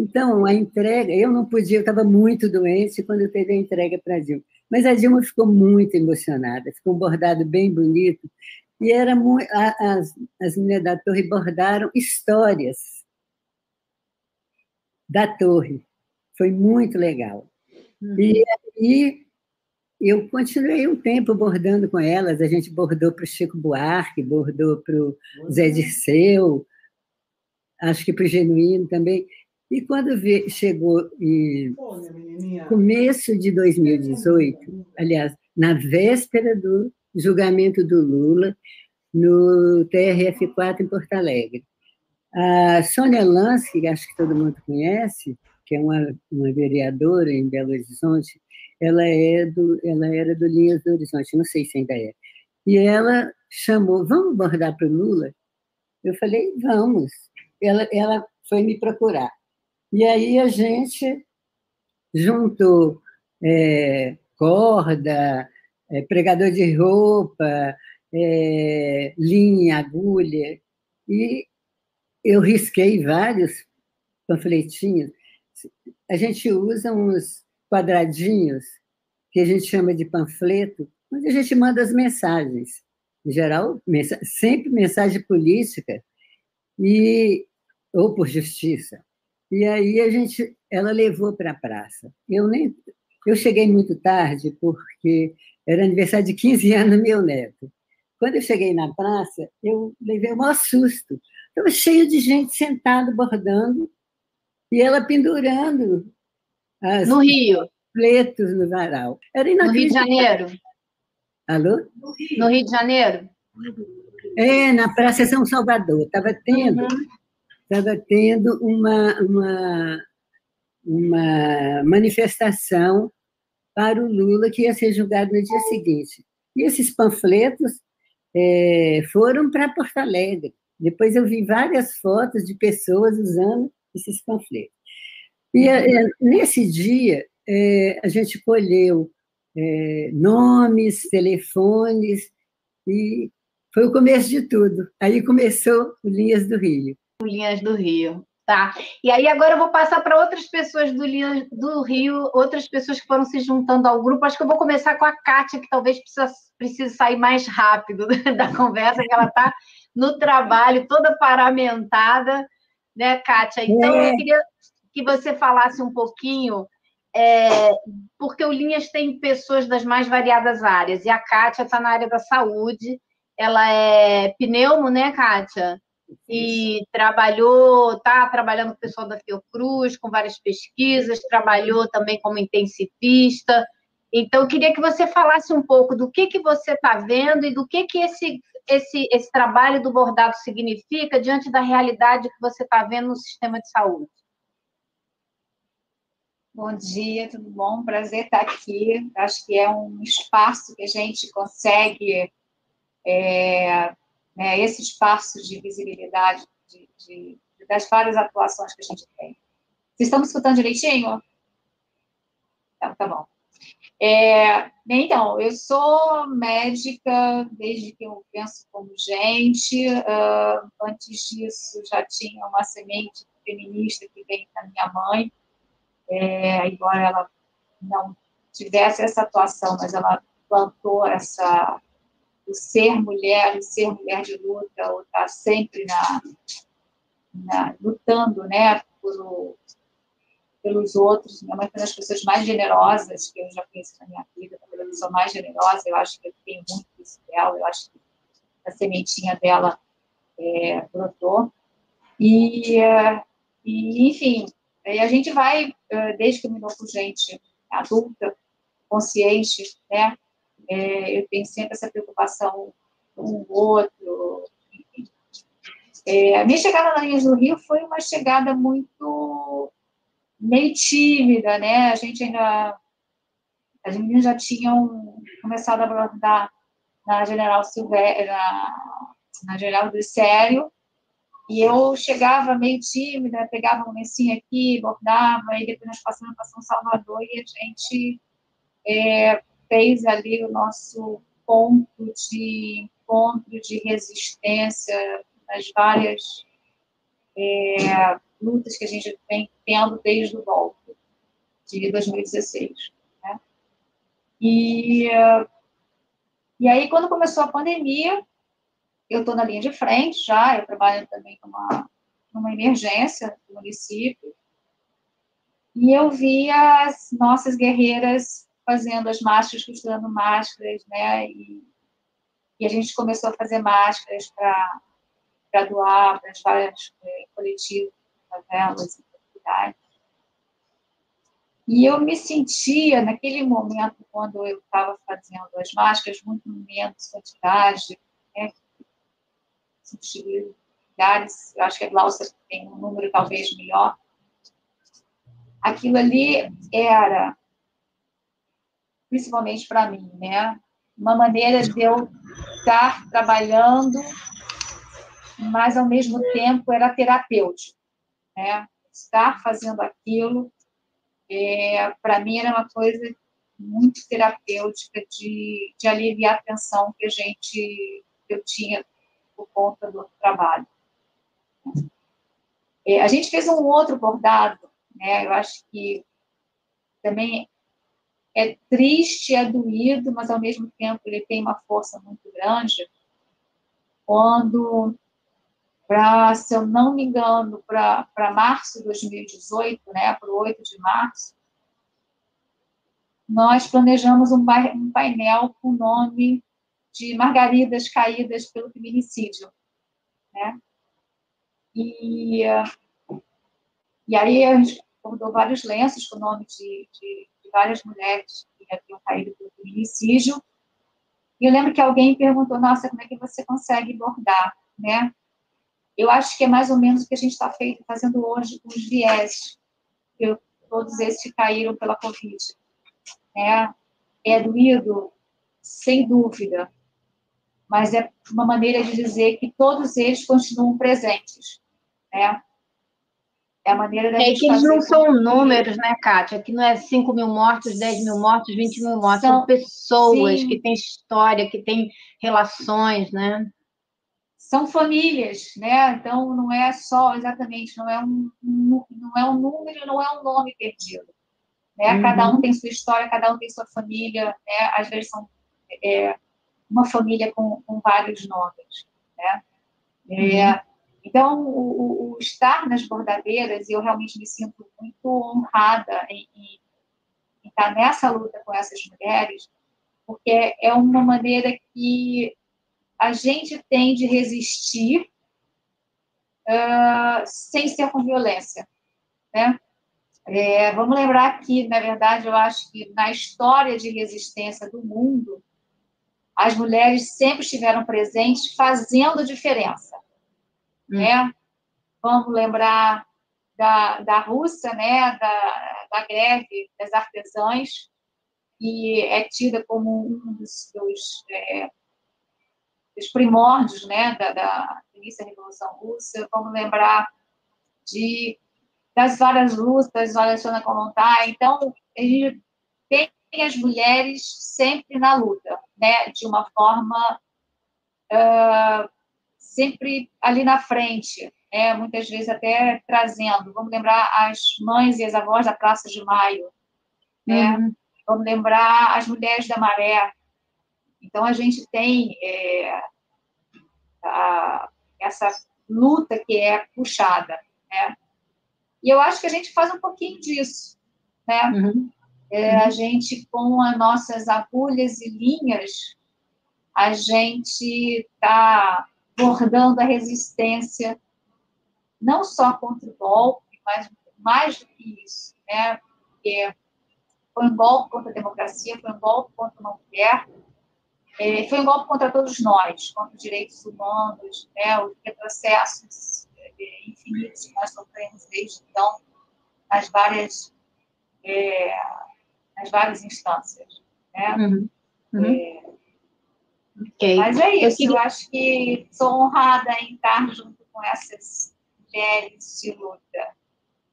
Então, a entrega, eu não podia, eu estava muito doente quando teve a entrega para a Dilma. Mas a Dilma ficou muito emocionada, ficou um bordado bem bonito. E era muito, as, as meninas da torre bordaram histórias da torre. Foi muito legal. Uhum. E aí eu continuei um tempo bordando com elas. A gente bordou para o Chico Buarque, bordou para o Zé Dirceu, acho que para o Genuíno também. E quando chegou em começo de 2018, aliás, na véspera do julgamento do Lula, no TRF4 em Porto Alegre, a Sônia Lansky, acho que todo mundo conhece, que é uma, uma vereadora em Belo Horizonte, ela, é do, ela era do Linhas do Horizonte, não sei se ainda é. E ela chamou, vamos bordar para o Lula? Eu falei, vamos. Ela, ela foi me procurar. E aí a gente juntou é, corda, é, pregador de roupa, é, linha, agulha, e eu risquei vários panfletinhos. A gente usa uns quadradinhos que a gente chama de panfleto, onde a gente manda as mensagens. em geral, sempre mensagem política e ou por justiça. E aí a gente, ela levou para a praça. Eu nem, eu cheguei muito tarde porque era aniversário de 15 anos do meu neto. Quando eu cheguei na praça, eu levei o maior susto. Estava cheio de gente sentada bordando e ela pendurando as no Rio pletos no varal. Era no Rio de Janeiro. Alô? No Rio de Janeiro. É, na Praça São Salvador. Estava tendo, estava tendo uma, uma, uma manifestação para o Lula que ia ser julgado no dia seguinte. E esses panfletos é, foram para Porto Alegre. Depois eu vi várias fotos de pessoas usando esses panfletos. E é, nesse dia, é, a gente colheu é, nomes, telefones, e foi o começo de tudo. Aí começou o Linhas do Rio. Linhas do Rio. Tá. E aí agora eu vou passar para outras pessoas do, do Rio, outras pessoas que foram se juntando ao grupo. Acho que eu vou começar com a Kátia, que talvez precisa, precise sair mais rápido da conversa, que ela está no trabalho, toda paramentada, né, Kátia? Então, é. eu queria que você falasse um pouquinho, é, porque o Linhas tem pessoas das mais variadas áreas, e a Kátia está na área da saúde, ela é pneumo, né, Kátia? E trabalhou, está trabalhando com o pessoal da Fiocruz, com várias pesquisas, trabalhou também como intensivista. Então, eu queria que você falasse um pouco do que, que você está vendo e do que, que esse, esse, esse trabalho do bordado significa diante da realidade que você está vendo no sistema de saúde. Bom dia, tudo bom? Prazer estar aqui. Acho que é um espaço que a gente consegue é, né, esse espaço de visibilidade de, de, das várias atuações que a gente tem. Vocês estão me escutando direitinho? Então, tá bom. É, então, eu sou médica desde que eu penso como gente. Uh, antes disso, já tinha uma semente feminista que vem da minha mãe, é, embora ela não tivesse essa atuação, mas ela plantou essa o ser mulher, o ser mulher de luta, ou estar tá sempre na, na, lutando, né, por, pelos outros. Minha mãe foi uma das pessoas mais generosas que eu já conheci na minha vida, a pessoa mais generosa, eu acho que eu tenho muito isso dela, eu acho que a sementinha dela é, brotou. E, e, enfim, a gente vai, desde que eu me dou com gente adulta, consciente, né, é, eu tenho sempre essa preocupação com o outro. É, a minha chegada na Linhas do Rio foi uma chegada muito meio tímida, né? A gente ainda. As meninas já tinham começado a abordar na General Silvério, na, na General do Sério, e eu chegava meio tímida, pegava um lencinho aqui, bordava, e depois nós passamos para São Salvador e a gente é, fez ali o nosso ponto de encontro de resistência nas várias é, lutas que a gente vem tendo desde o golpe de 2016. Né? E, e aí, quando começou a pandemia, eu estou na linha de frente já, eu trabalho também numa, numa emergência do município, e eu vi as nossas guerreiras fazendo as máscaras, costurando máscaras, né? E, e a gente começou a fazer máscaras para doar para as várias é, coletivos, favelas e comunidades. E eu me sentia, naquele momento, quando eu estava fazendo as máscaras, muito menos quantidade, né? lugares, eu acho que a Glaucia tem um número talvez melhor. Aquilo ali era principalmente para mim, né? Uma maneira de eu estar trabalhando, mas ao mesmo tempo era terapêutico, né? Estar fazendo aquilo, é, para mim era uma coisa muito terapêutica de, de aliviar a tensão que a gente eu tinha por conta do trabalho. É, a gente fez um outro bordado, né? Eu acho que também é triste, é doído, mas ao mesmo tempo ele tem uma força muito grande, quando, pra, se eu não me engano, para março de 2018, né, para o 8 de março, nós planejamos um, um painel com o nome de Margaridas Caídas pelo Feminicídio. Né? E, e aí a gente bordou vários lenços com o nome de, de, várias mulheres que haviam caído pelo feminicídio. E eu lembro que alguém perguntou, nossa, como é que você consegue bordar, né? Eu acho que é mais ou menos o que a gente está fazendo hoje com os viés, que todos esses que caíram pela Covid. Né? É doído, sem dúvida, mas é uma maneira de dizer que todos eles continuam presentes, né? É a maneira da é gente que eles não são números, né, Kátia? Que não é 5 mil mortos, 10 mil mortos, 20 mil mortos. São, são pessoas sim. que têm história, que têm relações, né? São famílias, né? Então, não é só, exatamente, não é um, não é um número, não é um nome perdido. Né? Uhum. Cada um tem sua história, cada um tem sua família, né? Às vezes são é, uma família com, com vários nomes, né? É, uhum. Então, o, o, estar nas bordadeiras, e eu realmente me sinto muito honrada em, em, em, estar nessa luta com essas mulheres, porque é uma maneira que a gente tem de resistir uh, sem ser com violência, né? É, vamos lembrar que, na verdade, eu acho que na história de resistência do mundo, as mulheres sempre estiveram presentes fazendo diferença né? Vamos lembrar da, da Rússia, né? Da, da greve das artesãs, que é tida como um dos, dos, é, dos primórdios, né? Da, da início da Revolução Russa. Vamos lembrar de das várias lutas do Alexandre Kollontai. Então, a gente tem as mulheres sempre na luta, né? De uma forma uh, sempre ali na frente, né? muitas vezes até trazendo. Vamos lembrar as mães e as avós da Praça de Maio, né? Uhum. Vamos lembrar as mulheres da Maré. Então, a gente tem é, a, essa luta que é puxada, né? E eu acho que a gente faz um pouquinho disso, né? Uhum. É, a gente, com as nossas agulhas e linhas, a gente está bordando a resistência, não só contra o golpe, mas mais do que isso, né? Porque foi um golpe contra a democracia, foi um golpe contra uma mulher, é, foi um golpe contra todos nós, contra os direitos humanos, né? os retrocessos é, infinitos que nós sofremos desde então, nas várias, é, nas várias instâncias. Né? Uhum. Uhum. É, Okay. Mas é isso, eu, queria... eu, acho que sou honrada em estar junto com essas mulheres de luta.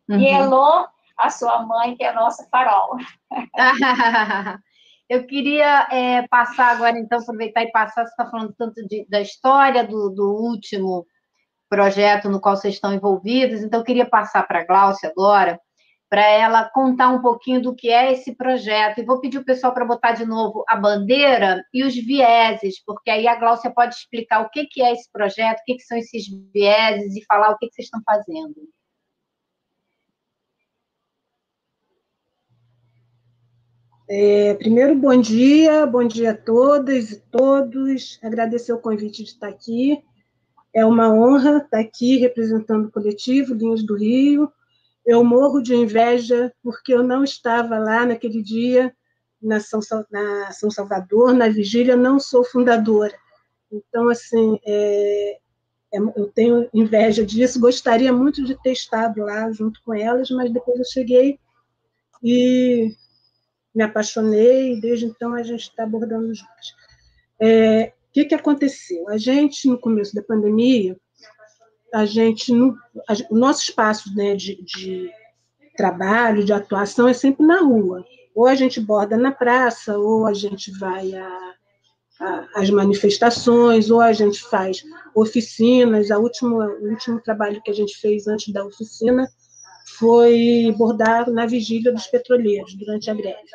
Uhum. E Elô, a sua mãe, que é a nossa farol. eu queria é, passar agora, então, aproveitar e passar, você está falando tanto de, da história do, do último projeto no qual vocês estão envolvidos, então eu queria passar para a Glaucia agora, para ela contar um pouquinho do que é esse projeto. E vou pedir o pessoal para botar de novo a bandeira e os vieses, porque aí a Gláucia pode explicar o que, é esse projeto, o que, que são esses vieses e falar o que, que vocês estão fazendo. É, primeiro, bom dia, bom dia a todas e todos. Agradecer o convite de estar aqui. É uma honra estar aqui representando o coletivo Linhas do Rio eu morro de inveja porque eu não estava lá naquele dia na São, na São Salvador, na vigília, não sou fundadora. Então, assim, é, é, eu tenho inveja disso, gostaria muito de ter estado lá junto com elas, mas depois eu cheguei e me apaixonei, desde então a gente está abordando juntos. É, o que, que aconteceu? A gente, no começo da pandemia, a gente, o nosso espaço né, de, de trabalho, de atuação é sempre na rua. Ou a gente borda na praça, ou a gente vai a, a, às manifestações, ou a gente faz oficinas. A última, o último trabalho que a gente fez antes da oficina foi bordar na vigília dos petroleiros, durante a greve.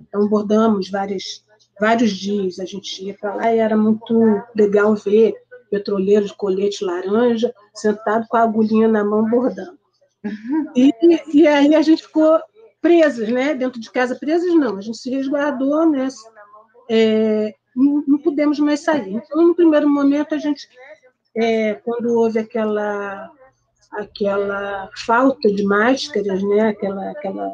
Então, bordamos várias, vários dias, a gente ia para lá e era muito legal ver petroleiro de colete laranja, sentado com a agulhinha na mão, bordando. E, e aí a gente ficou presas, né? Dentro de casa, presas não, a gente se resguardou, né? É, não, não pudemos mais sair. Então, no primeiro momento, a gente, é, quando houve aquela aquela falta de máscaras, né? Aquela, aquela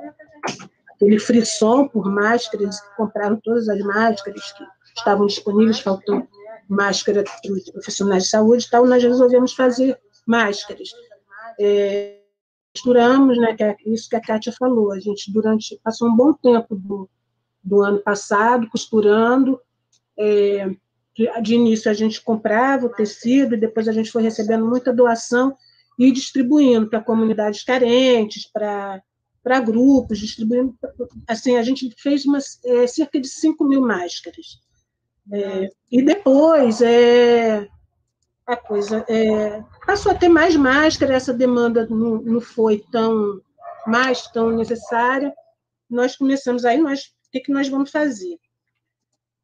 aquele frisson por máscaras, compraram todas as máscaras que estavam disponíveis, faltou máscara para os profissionais de saúde e tal, nós resolvemos fazer máscaras. É, misturamos, né, que é isso que a Kátia falou, a gente durante, passou um bom tempo do, do ano passado costurando, é, de, início a gente comprava o tecido, e depois a gente foi recebendo muita doação e distribuindo para comunidades carentes, para para grupos, distribuindo. Assim, a gente fez umas, é, cerca de 5 mil máscaras. É, e depois, é, a coisa é, passou a ter mais máscara, essa demanda não, não foi tão mais tão necessária. Nós começamos aí, nós, o que, que nós vamos fazer?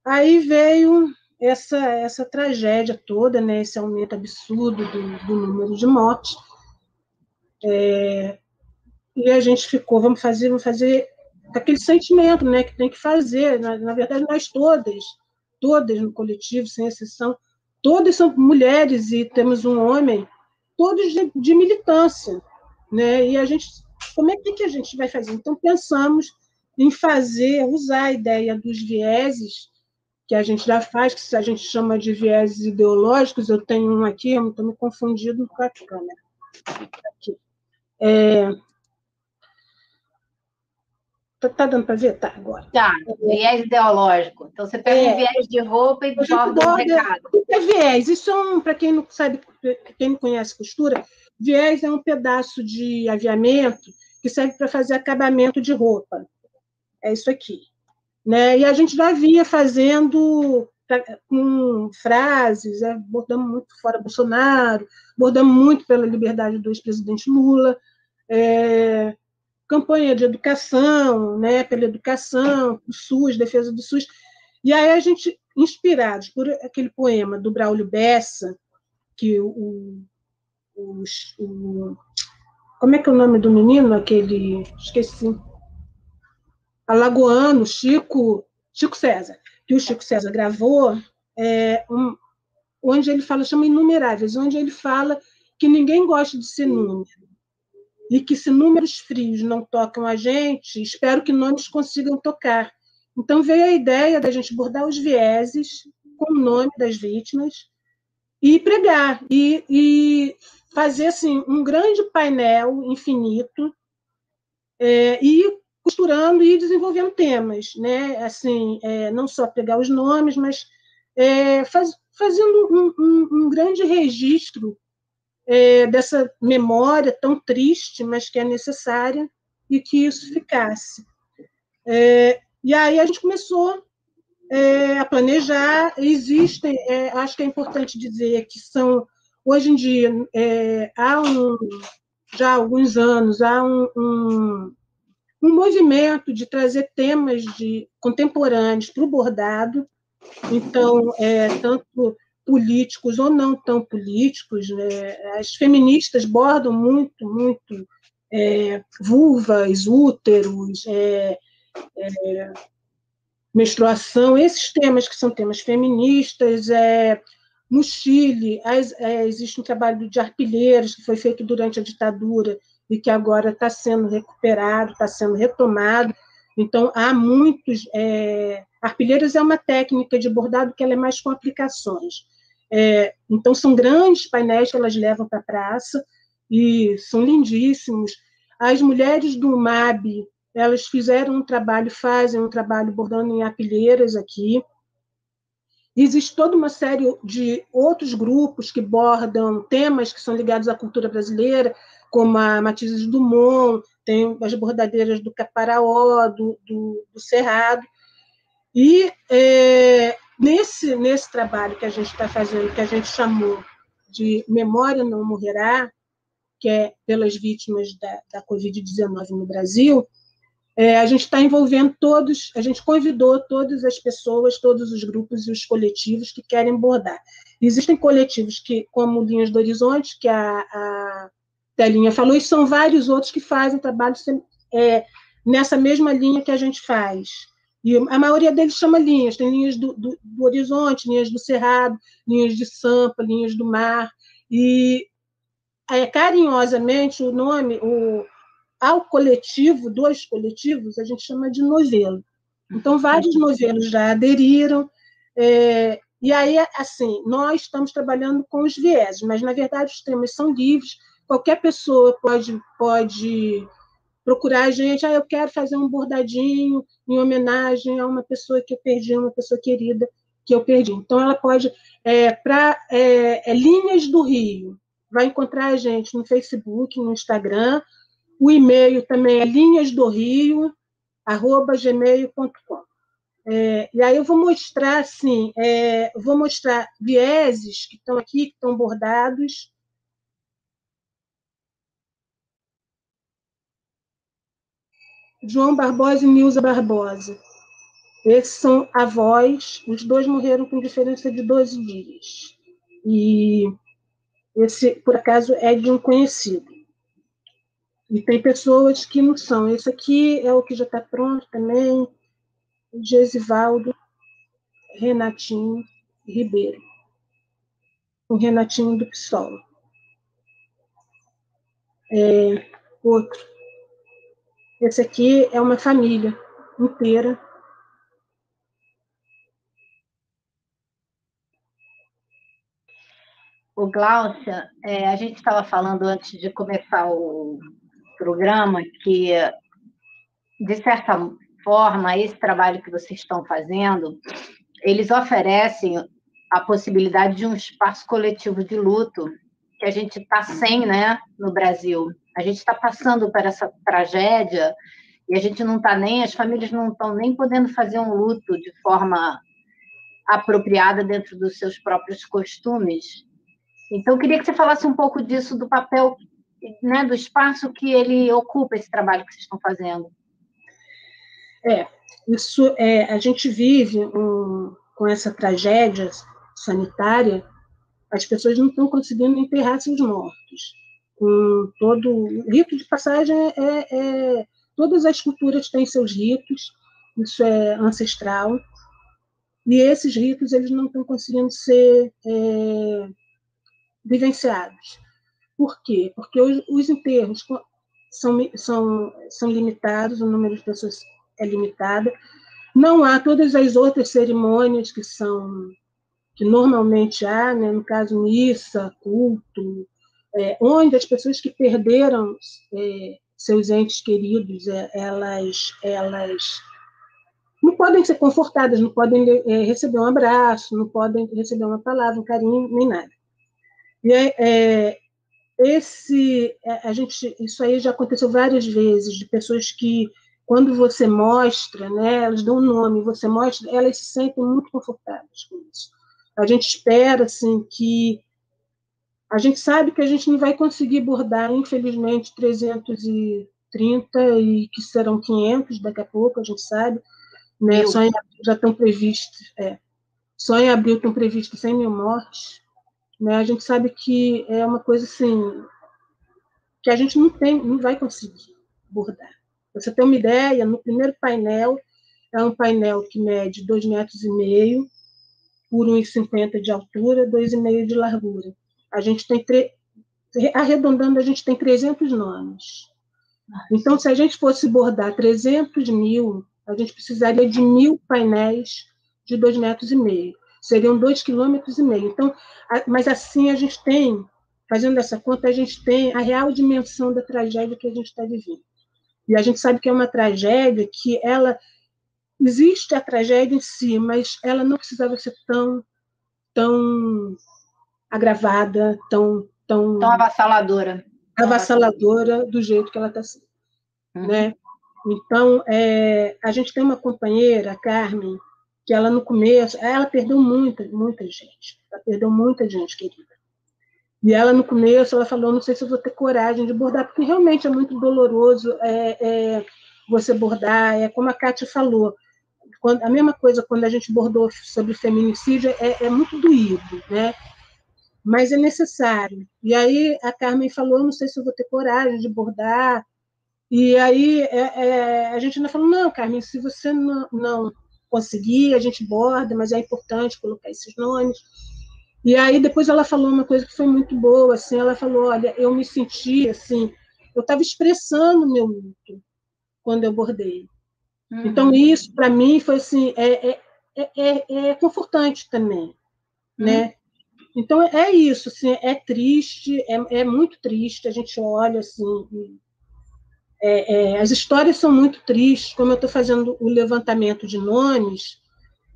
Aí veio essa, essa tragédia toda, né, esse aumento absurdo do, do número de mortes. É, e a gente ficou, vamos fazer, vamos fazer aquele sentimento, né, que tem que fazer. Na, na verdade, nós todas, todas no coletivo, sem exceção, todas são mulheres e temos um homem, todos de, de militância, né? E a gente, como é que a gente vai fazer? Então pensamos em fazer, usar a ideia dos vieses que a gente já faz, que a gente chama de vieses ideológicos. Eu tenho um aqui, estou me confundindo com a câmera. Aqui. É, Tá, tá dando para ver? Tá, agora. Tá, viés ideológico. Então, você pega é, um viés de roupa e borda um recado. É viés. Isso é um, para quem não sabe, quem não conhece costura, viés é um pedaço de aviamento que serve para fazer acabamento de roupa. É isso aqui. Né? E a gente já vinha fazendo com frases, é, bordamos muito fora Bolsonaro, bordamos muito pela liberdade do ex-presidente Lula, é, campanha de educação, né, pela educação, o SUS, defesa do SUS. E aí a gente, inspirados por aquele poema do Braulio Bessa, que o, o, o como é que é o nome do menino? Aquele, esqueci. Alagoano, Chico, Chico César, que o Chico César gravou, é, um, onde ele fala, chama Inumeráveis, onde ele fala que ninguém gosta de ser número, e que se números frios não tocam a gente, espero que nomes consigam tocar. Então veio a ideia da gente bordar os vieses com o nome das vítimas e pregar e, e fazer assim um grande painel infinito é, e costurando e desenvolvendo temas, né? Assim, é, não só pegar os nomes, mas é, faz, fazendo um, um, um grande registro é, dessa memória tão triste, mas que é necessária, e que isso ficasse. É, e aí a gente começou é, a planejar. Existem, é, acho que é importante dizer que são, hoje em dia, é, há um, já há alguns anos, há um, um, um movimento de trazer temas de contemporâneos para o bordado. Então, é, tanto políticos ou não tão políticos, né? as feministas bordam muito, muito é, vulvas, úteros, é, é, menstruação, esses temas que são temas feministas. É, no Chile, é, existe um trabalho de arpilheiros que foi feito durante a ditadura e que agora está sendo recuperado, está sendo retomado. Então, há muitos. É, arpilheiros é uma técnica de bordado que ela é mais com aplicações. É, então, são grandes painéis que elas levam para a praça e são lindíssimos. As mulheres do MAB, elas fizeram um trabalho, fazem um trabalho bordando em apilheiras aqui. Existe toda uma série de outros grupos que bordam temas que são ligados à cultura brasileira, como a Matizes Dumont, tem as bordadeiras do Caparaó, do, do, do Cerrado. E é, Nesse, nesse trabalho que a gente está fazendo, que a gente chamou de Memória Não Morrerá, que é pelas vítimas da, da Covid-19 no Brasil, é, a gente está envolvendo todos, a gente convidou todas as pessoas, todos os grupos e os coletivos que querem bordar. Existem coletivos que, como Linhas do Horizonte, que a, a Telinha falou, e são vários outros que fazem trabalho é, nessa mesma linha que a gente faz. E a maioria deles chama linhas, tem linhas do, do, do Horizonte, linhas do Cerrado, linhas de Sampa, linhas do Mar, e é, carinhosamente o nome, o, ao coletivo, dois coletivos, a gente chama de novelo. Então, vários novelos já aderiram, é, e aí, assim, nós estamos trabalhando com os vieses, mas, na verdade, os temas são livres, qualquer pessoa pode, pode procurar a gente, ah, eu quero fazer um bordadinho em homenagem a uma pessoa que eu perdi, uma pessoa querida que eu perdi. Então, ela pode, é, para é, é, Linhas do Rio, vai encontrar a gente no Facebook, no Instagram, o e-mail também é linhasdorio@gmail.com. É, e aí eu vou mostrar, assim, é, vou mostrar vieses que estão aqui, que estão bordados, João Barbosa e Nilza Barbosa. Esses são avós, os dois morreram com diferença de 12 dias. E esse, por acaso, é de um conhecido. E tem pessoas que não são. Esse aqui é o que já está pronto também, Gesivaldo, Renatinho Ribeiro. O Renatinho do PSOL. É, outro. Esse aqui é uma família inteira. O Glaucia, é, a gente estava falando antes de começar o programa que, de certa forma, esse trabalho que vocês estão fazendo, eles oferecem a possibilidade de um espaço coletivo de luto que a gente está sem, né, no Brasil. A gente está passando por essa tragédia e a gente não está nem, as famílias não estão nem podendo fazer um luto de forma apropriada dentro dos seus próprios costumes. Então, eu queria que você falasse um pouco disso, do papel, né, do espaço que ele ocupa esse trabalho que vocês estão fazendo. É, isso é, a gente vive um, com essa tragédia sanitária, as pessoas não estão conseguindo enterrar seus mortos com todo o rito de passagem é, é, todas as culturas têm seus ritos isso é ancestral e esses ritos eles não estão conseguindo ser é, vivenciados. Por quê? Porque os, os enterros são, são, são limitados o número de pessoas é limitado. Não há todas as outras cerimônias que são que normalmente há, né? no caso missa, culto, é, onde as pessoas que perderam é, seus entes queridos, é, elas, elas não podem ser confortadas, não podem é, receber um abraço, não podem receber uma palavra, um carinho, nem nada. E é, esse, a gente, isso aí já aconteceu várias vezes, de pessoas que, quando você mostra, né, elas dão um nome, você mostra, elas se sentem muito confortáveis com isso. A gente espera, assim, que a gente sabe que a gente não vai conseguir bordar, infelizmente, 330 e que serão 500 daqui a pouco, a gente sabe. Né? Só em abril já estão previstos, é, só em abril estão previstos 100 mil mortes. Né? A gente sabe que é uma coisa assim que a gente não tem, não vai conseguir bordar. você tem uma ideia, no primeiro painel é um painel que mede 2,5 metros e meio por 1,50 de altura, 2,5 de largura. A gente tem, arredondando, a gente tem 300 nomes. Então, se a gente fosse bordar 300 mil, a gente precisaria de mil painéis de dois metros e meio. Seriam dois quilômetros e meio. Então, mas assim a gente tem, fazendo essa conta, a gente tem a real dimensão da tragédia que a gente está vivendo. E a gente sabe que é uma tragédia que ela existe a tragédia em si, mas ela não precisava ser tão tão agravada, tão. Tão, tão avassaladora. Avassaladora do jeito que ela está sendo. Uhum. Né? Então, é, a gente tem uma companheira, a Carmen, que ela no começo, ela perdeu muita, muita gente. Ela perdeu muita gente querida. E ela no começo, ela falou, não sei se eu vou ter coragem de bordar, porque realmente é muito doloroso é, é, você bordar, é como a Kátia falou, quando, a mesma coisa quando a gente bordou sobre feminicídio, é, é muito doído, né? Mas é necessário. E aí a Carmen falou, não sei se eu vou ter coragem de bordar. E aí é, é, a gente ainda falou, não, Carmen, se você não, não conseguir, a gente borda, mas é importante colocar esses nomes. E aí depois ela falou uma coisa que foi muito boa, assim, ela falou, olha, eu me senti assim, eu estava expressando meu luto quando eu bordei. Uhum. Então isso para mim foi assim, é, é, é, é confortante também, uhum. né? Então é isso, assim, é triste, é, é muito triste. A gente olha assim, é, é, as histórias são muito tristes. Como eu estou fazendo o levantamento de nomes,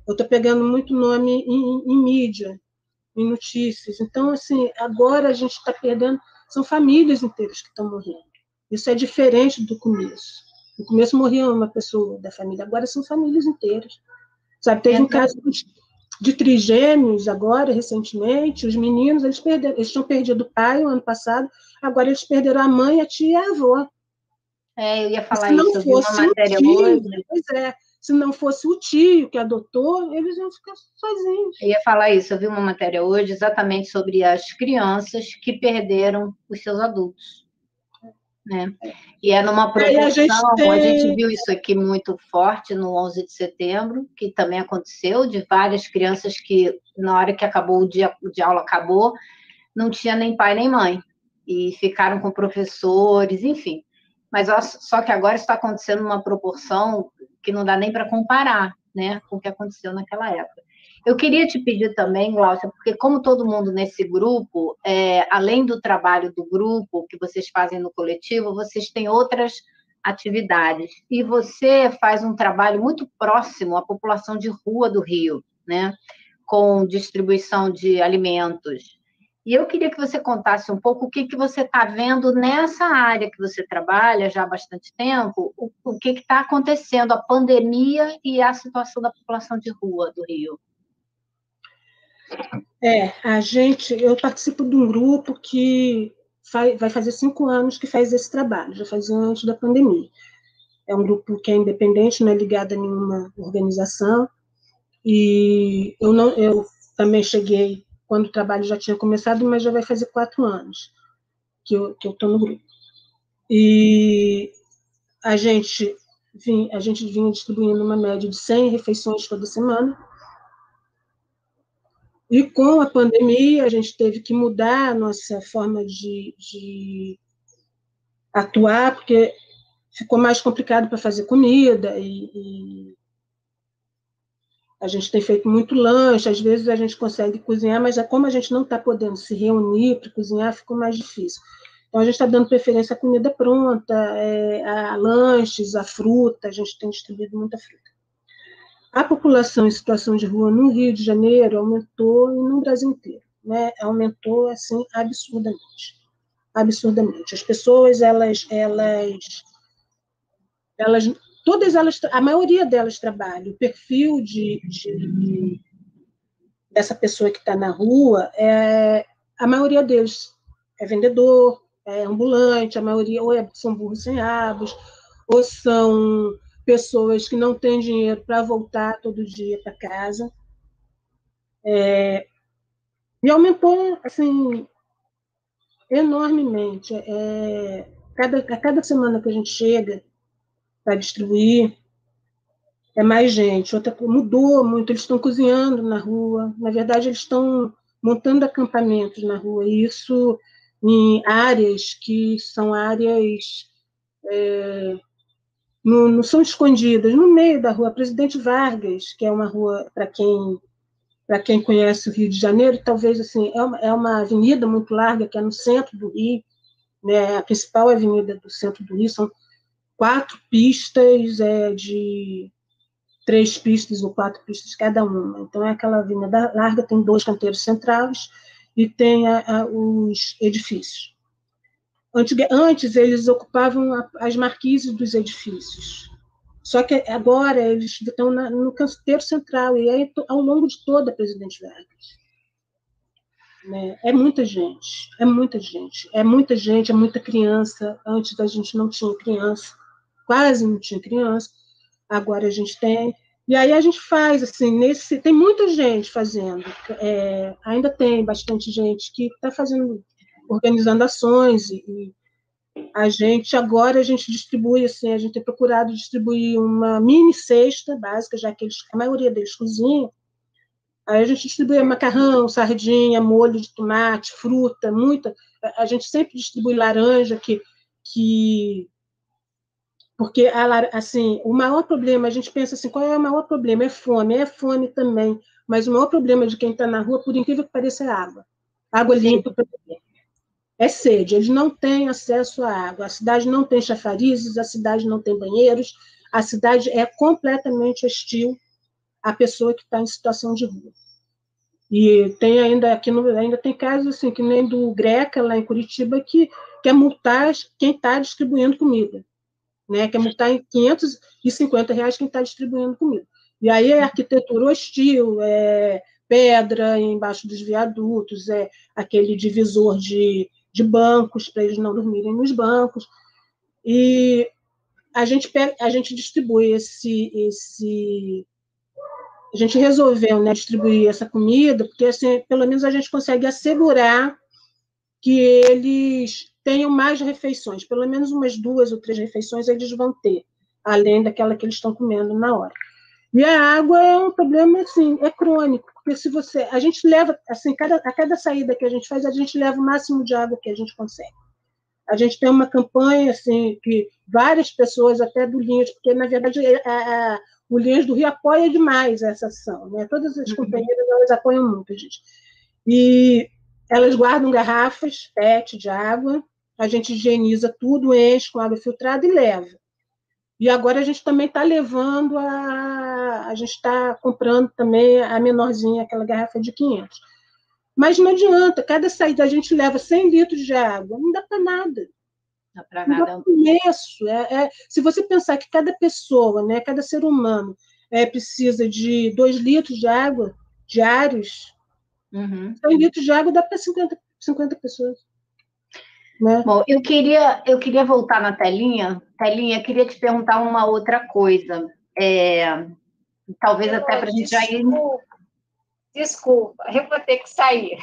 eu estou pegando muito nome em, em, mídia, em notícias. Então, assim, agora a gente está perdendo, são famílias inteiras que estão morrendo. Isso é diferente do começo. No começo morria uma pessoa da família, agora são famílias inteiras. Sabe, teve um caso de trigêmeos agora, recentemente, os meninos, eles perderam, eles tinham perdido o pai o ano passado, agora eles perderam a mãe, a tia e a avó. É, eu ia falar se não isso, fosse uma matéria tio, hoje. Pois é, se não fosse o tio que adotou, eles iam ficar sozinhos. Eu ia falar isso, eu vi uma matéria hoje exatamente sobre as crianças que perderam os seus adultos. Né? E é numa proporção, a gente, tem... a gente viu isso aqui muito forte no 11 de setembro, que também aconteceu, de várias crianças que, na hora que acabou o dia de aula, acabou, não tinha nem pai nem mãe, e ficaram com professores, enfim mas só que agora está acontecendo numa proporção que não dá nem para comparar, né, com o que aconteceu naquela época. Eu queria te pedir também, Glaucia, porque como todo mundo nesse grupo, é, além do trabalho do grupo que vocês fazem no coletivo, vocês têm outras atividades. E você faz um trabalho muito próximo à população de rua do Rio, né? Com distribuição de alimentos, e eu queria que você contasse um pouco o que, que você está vendo nessa área que você trabalha já há bastante tempo, o, o que está acontecendo, a pandemia e a situação da população de rua do Rio. É, a gente, eu participo de um grupo que faz, vai fazer cinco anos que faz esse trabalho, já fazia antes da pandemia. É um grupo que é independente, não é ligado a nenhuma organização, e eu não, eu também cheguei quando o trabalho já tinha começado, mas já vai fazer quatro anos que eu estou no grupo. E a gente, vinha, a gente vinha distribuindo uma média de 100 refeições toda semana. E com a pandemia, a gente teve que mudar a nossa forma de, de atuar, porque ficou mais complicado para fazer comida e, e a gente tem feito muito lanche, às vezes a gente consegue cozinhar, mas é como a gente não está podendo se reunir para cozinhar, ficou mais difícil. Então, a gente está dando preferência à comida pronta, é, a lanches, a fruta, a gente tem distribuído muita fruta. A população em situação de rua no Rio de Janeiro aumentou e no Brasil inteiro, né? Aumentou, assim, absurdamente. Absurdamente. As pessoas, elas, elas, elas todas elas, a maioria delas trabalham. O perfil de, de dessa pessoa que está na rua, é, a maioria deles é vendedor, é ambulante, a maioria ou é, são burros sem abos, ou são pessoas que não têm dinheiro para voltar todo dia para casa. É, e aumentou, assim, enormemente. É, cada, a cada semana que a gente chega, para distribuir. É mais gente. Outra mudou muito, eles estão cozinhando na rua. Na verdade, eles estão montando acampamentos na rua. E isso em áreas que são áreas é, não, são escondidas, no meio da rua Presidente Vargas, que é uma rua para quem para quem conhece o Rio de Janeiro, talvez assim é uma, é uma avenida muito larga que é no centro do Rio, né, a principal avenida do centro do Rio, são quatro pistas é, de três pistas ou quatro pistas cada uma. Então, é aquela avenida larga, tem dois canteiros centrais e tem a, a, os edifícios. Antes, eles ocupavam as marquises dos edifícios. Só que agora eles estão na, no canteiro central, e aí ao longo de toda a Presidente Vargas. Né? É muita gente, é muita gente, é muita gente, é muita criança. Antes a gente não tinha criança quase não tinha criança, agora a gente tem. E aí a gente faz, assim, nesse. Tem muita gente fazendo, é, ainda tem bastante gente que está fazendo, organizando ações, e, a gente agora a gente distribui, assim, a gente tem procurado distribuir uma mini cesta básica, já que eles, a maioria deles cozinham. Aí a gente distribui macarrão, sardinha, molho de tomate, fruta, muita. A gente sempre distribui laranja, que, que porque, assim, o maior problema, a gente pensa assim, qual é o maior problema? É fome, é fome também, mas o maior problema de quem está na rua, por incrível que pareça, é água. Água limpa para beber. É sede, eles não têm acesso à água, a cidade não tem chafarizes, a cidade não tem banheiros, a cidade é completamente hostil à pessoa que está em situação de rua. E tem ainda aqui no, ainda tem casos assim que nem do Greca lá em Curitiba que quer multar quem está distribuindo comida né, que é multar em 550 reais quem está distribuindo comida. E aí é arquitetura hostil, é pedra embaixo dos viadutos, é aquele divisor de, de bancos para eles não dormirem nos bancos. E a gente, a gente distribui esse, esse. A gente resolveu né, distribuir essa comida, porque assim, pelo menos a gente consegue assegurar que eles tenham mais refeições, pelo menos umas duas ou três refeições eles vão ter, além daquela que eles estão comendo na hora. E a água é um problema, assim, é crônico, porque se você, a gente leva, assim, cada, a cada saída que a gente faz, a gente leva o máximo de água que a gente consegue. A gente tem uma campanha, assim, que várias pessoas, até do Linhas, porque, na verdade, a, é, a, o Linhas do Rio apoia demais essa ação, né? Todas as uhum. companheiras, elas apoiam muito a gente. E elas guardam garrafas PET de água, a gente higieniza tudo, enche com água filtrada e leva. E agora a gente também está levando a. A gente está comprando também a menorzinha, aquela garrafa de 500. Mas não adianta, cada saída a gente leva 100 litros de água, não dá para nada. Dá para nada. Isso. É, é, se você pensar que cada pessoa, né, cada ser humano, é, precisa de 2 litros de água diários, uhum. 100 litros de água dá para 50, 50 pessoas. Né? Bom, eu queria, eu queria voltar na telinha. Telinha, queria te perguntar uma outra coisa. É, talvez eu, até para a gente já ir. Desculpa, eu vou ter que sair.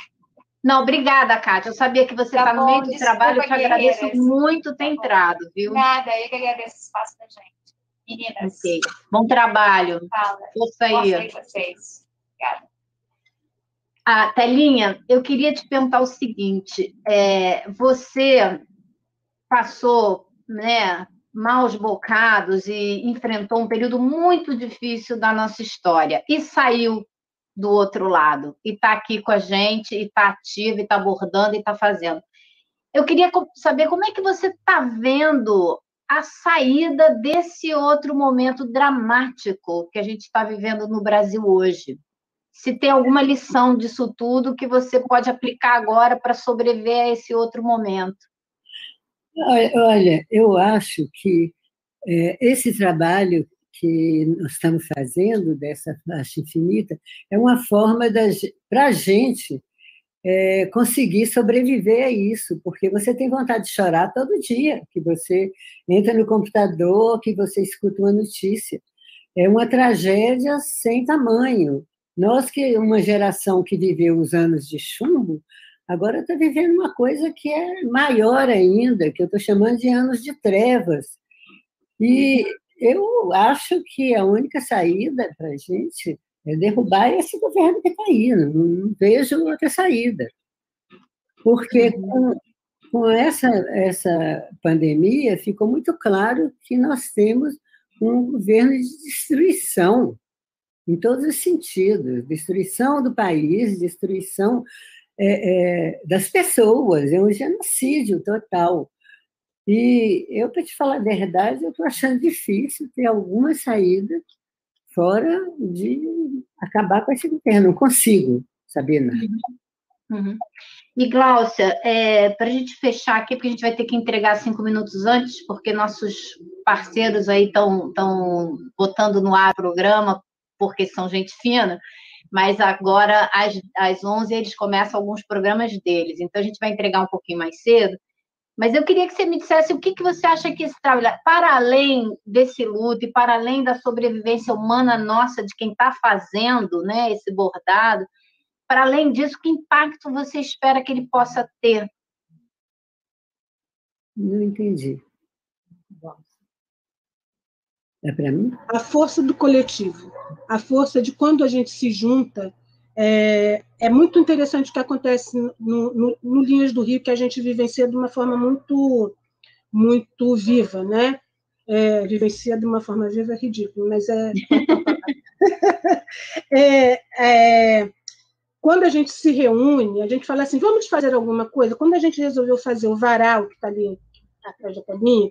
Não, obrigada, Kátia. Eu sabia que você está tá no meio do trabalho. Eu te agradeço muito ter entrado, viu? Nada, eu que agradeço o espaço da gente. Meninas. Okay. Bom trabalho. Fala. Força aí. vocês. Obrigada. Ah, Telinha, eu queria te perguntar o seguinte: é, você passou né, maus bocados e enfrentou um período muito difícil da nossa história e saiu do outro lado e está aqui com a gente e está ativo e está abordando e está fazendo. Eu queria saber como é que você está vendo a saída desse outro momento dramático que a gente está vivendo no Brasil hoje se tem alguma lição disso tudo que você pode aplicar agora para sobreviver a esse outro momento. Olha, eu acho que é, esse trabalho que nós estamos fazendo dessa faixa infinita é uma forma para a gente é, conseguir sobreviver a isso, porque você tem vontade de chorar todo dia, que você entra no computador, que você escuta uma notícia. É uma tragédia sem tamanho. Nós que uma geração que viveu os anos de chumbo, agora está vivendo uma coisa que é maior ainda, que eu estou chamando de anos de trevas. E eu acho que a única saída para a gente é derrubar esse governo que está aí. Não, vejo outra saída. Porque com, com essa, essa pandemia ficou muito claro que nós temos um governo de destruição em todos os sentidos destruição do país, destruição é, é, das pessoas, é um genocídio total. E eu, para te falar a verdade, eu estou achando difícil ter alguma saída fora de acabar com esse governo. Não consigo, Sabina. Uhum. uhum. E, Gláucia, é, para a gente fechar aqui, porque a gente vai ter que entregar cinco minutos antes, porque nossos parceiros aí estão botando no ar o programa porque são gente fina, mas agora às, às 11 eles começam alguns programas deles, então a gente vai entregar um pouquinho mais cedo. Mas eu queria que você me dissesse o que, que você acha que esse trabalho, para além desse luto e para além da sobrevivência humana nossa, de quem está fazendo né, esse bordado, para além disso, que impacto você espera que ele possa ter? Não entendi. É para mim? A força do coletivo, a força de quando a gente se junta. É, é muito interessante o que acontece no, no, no, Linhas do Rio, que a gente vivencia de uma forma muito, muito viva, né? É, vivencia de uma forma viva é ridículo, mas é. é, é quando a gente se reúne, a gente fala assim, vamos fazer alguma coisa. Quando a gente resolveu fazer o varal, que está ali atrás da caminha,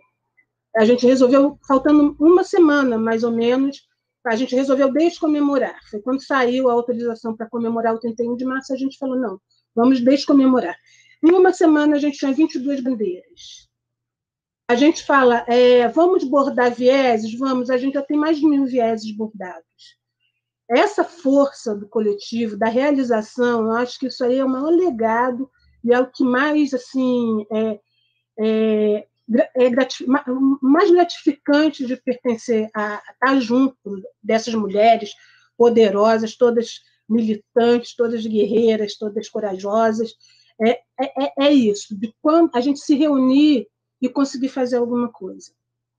a gente resolveu, faltando uma semana, mais ou menos, a gente resolveu descomemorar. Foi quando saiu a autorização para comemorar o 31 de março, a gente falou, não, vamos descomemorar. Em uma semana, a gente tinha 22 bandeiras. A gente fala, é, vamos bordar vieses? Vamos, a gente já tem mais de mil vieses bordados. Essa força do coletivo, da realização, eu acho que isso aí é o maior legado e é o que mais, assim, é, é, é mais gratificante de pertencer a, estar junto dessas mulheres poderosas, todas militantes, todas guerreiras, todas corajosas. É, é, é isso, de quando a gente se reunir e conseguir fazer alguma coisa.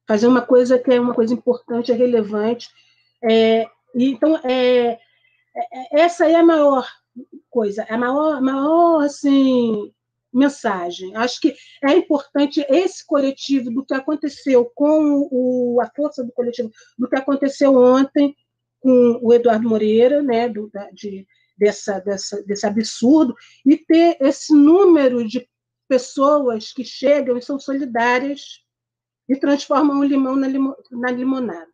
Fazer uma coisa que é uma coisa importante, é relevante. É, então, é, é, essa é a maior coisa, a maior, maior assim, mensagem. Acho que é importante esse coletivo do que aconteceu com o, a força do coletivo, do que aconteceu ontem com o Eduardo Moreira, né, do, da, de, dessa, dessa, desse absurdo, e ter esse número de pessoas que chegam e são solidárias e transformam o limão na, limo, na limonada.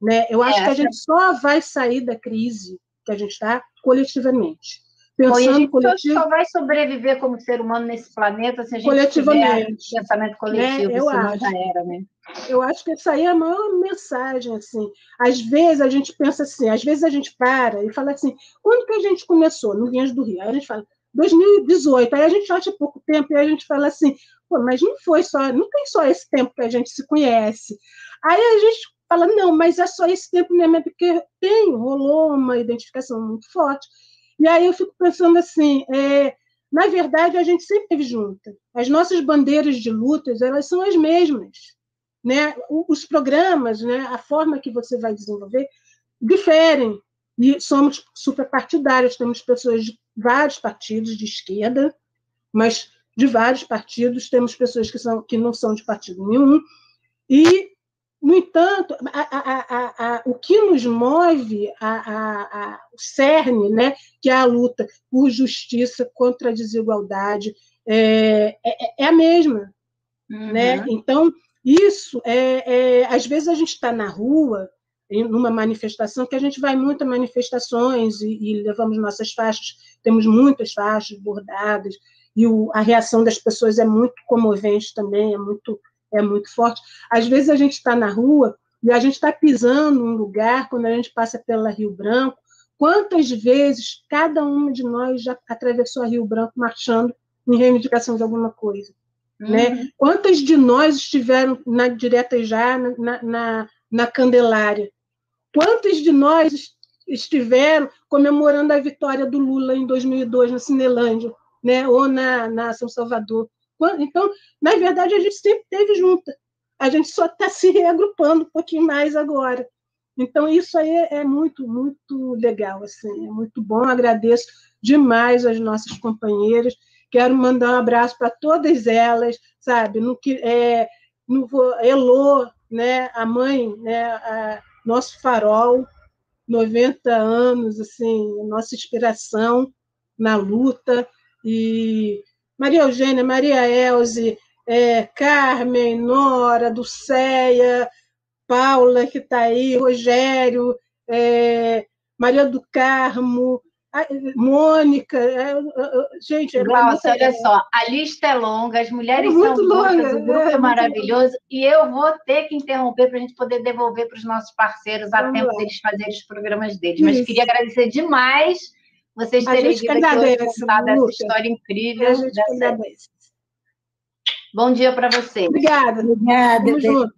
Né? Eu acho é, que a gente só vai sair da crise que a gente está coletivamente pensando a gente coletivo... só vai sobreviver como ser humano nesse planeta se a gente coletivamente tiver pensamento coletivo, né? eu acho. era, né? Eu acho que isso aí é a maior mensagem, assim. Às vezes a gente pensa assim, às vezes a gente para e fala assim, quando que a gente começou no Vinhas do Rio? Aí a gente fala, 2018, aí a gente acha pouco tempo e a gente fala assim, Pô, mas não foi só, não tem só esse tempo que a gente se conhece. Aí a gente fala, não, mas é só esse tempo mesmo, é porque tem, rolou uma identificação muito forte. E aí eu fico pensando assim, é, na verdade, a gente sempre esteve junta. As nossas bandeiras de lutas, elas são as mesmas. Né? Os programas, né, a forma que você vai desenvolver, diferem. E somos superpartidários, temos pessoas de vários partidos de esquerda, mas de vários partidos, temos pessoas que, são, que não são de partido nenhum, e no entanto, a, a, a, o que nos move, o cerne, né, que é a luta por justiça contra a desigualdade, é, é, é a mesma. Uhum. Né? Então, isso, é, é, às vezes a gente está na rua, numa manifestação, que a gente vai muito a manifestações e, e levamos nossas faixas, temos muitas faixas bordadas, e o, a reação das pessoas é muito comovente também, é muito é muito forte. Às vezes a gente está na rua e a gente está pisando num lugar, quando a gente passa pela Rio Branco, quantas vezes cada uma de nós já atravessou a Rio Branco marchando em reivindicação de alguma coisa? Né? Uhum. Né? Quantas de nós estiveram na direta já na, na, na Candelária? Quantas de nós estiveram comemorando a vitória do Lula em 2002 na Cinelândia, né? ou na, na São Salvador? Então, na verdade, a gente sempre esteve junta. A gente só está se reagrupando um pouquinho mais agora. Então, isso aí é muito, muito legal, assim, é muito bom. Agradeço demais as nossas companheiras. Quero mandar um abraço para todas elas, sabe? No que é, no Elô, né? A mãe, né? A, nosso farol, 90 anos, assim, nossa inspiração na luta e Maria Eugênia, Maria Elze, é, Carmen, Nora, Dulceia, Paula, que está aí, Rogério, é, Maria do Carmo, Mônica, é, gente, é Nossa, olha só, a lista é longa, as mulheres é são longas, o grupo é, é maravilhoso, e eu vou ter que interromper para a gente poder devolver para os nossos parceiros a tempo deles fazerem os programas deles. Mas Isso. queria agradecer demais vocês terem vindo aqui hoje contar dessa história incrível. A gente dessa... Bom dia para vocês. Obrigada. Obrigada. Tamo junto.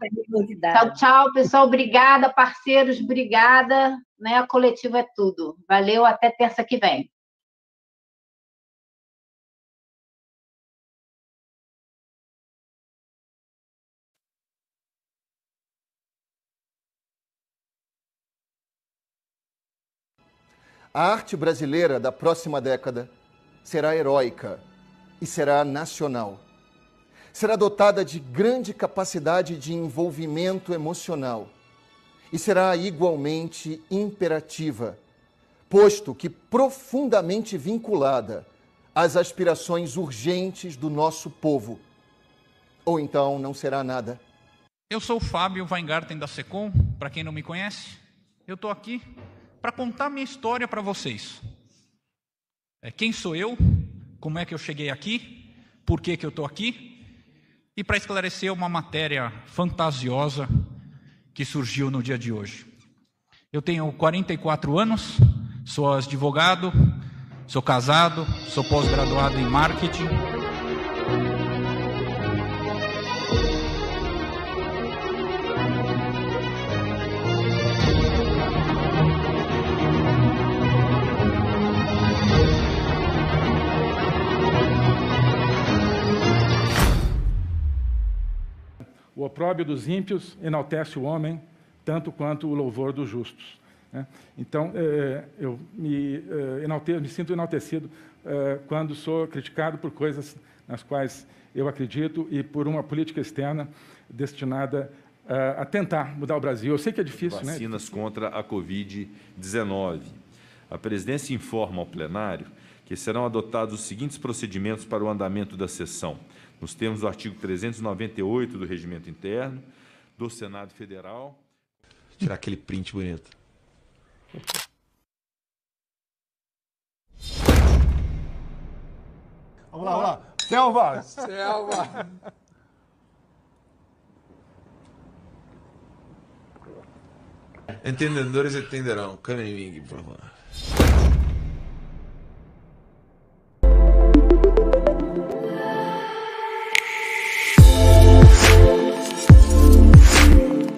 Tchau, tchau, pessoal. Obrigada, parceiros. Obrigada. Né? A coletiva é tudo. Valeu, até terça que vem. A arte brasileira da próxima década será heróica e será nacional. Será dotada de grande capacidade de envolvimento emocional e será igualmente imperativa, posto que profundamente vinculada às aspirações urgentes do nosso povo. Ou então não será nada. Eu sou o Fábio Weingarten da Secom, para quem não me conhece. Eu estou aqui para contar minha história para vocês. É, quem sou eu? Como é que eu cheguei aqui? Por que, que eu estou aqui? E para esclarecer uma matéria fantasiosa que surgiu no dia de hoje. Eu tenho 44 anos, sou advogado, sou casado, sou pós-graduado em marketing. Opróbio dos ímpios enaltece o homem, tanto quanto o louvor dos justos. Né? Então, eh, eu me, eh, enalte, me, sinto enaltecido eh, quando sou criticado por coisas nas quais eu acredito e por uma política externa destinada a tentar mudar o Brasil. Eu sei que é difícil, Vacinas né? Vacinas contra a Covid-19. A presidência informa ao plenário que serão adotados os seguintes procedimentos para o andamento da sessão nos termos do artigo 398 do Regimento Interno do Senado Federal. Tirar aquele print bonito. Vamos lá, vamos lá. Selva! Selva! Entendedores entenderão. Caneming, por favor.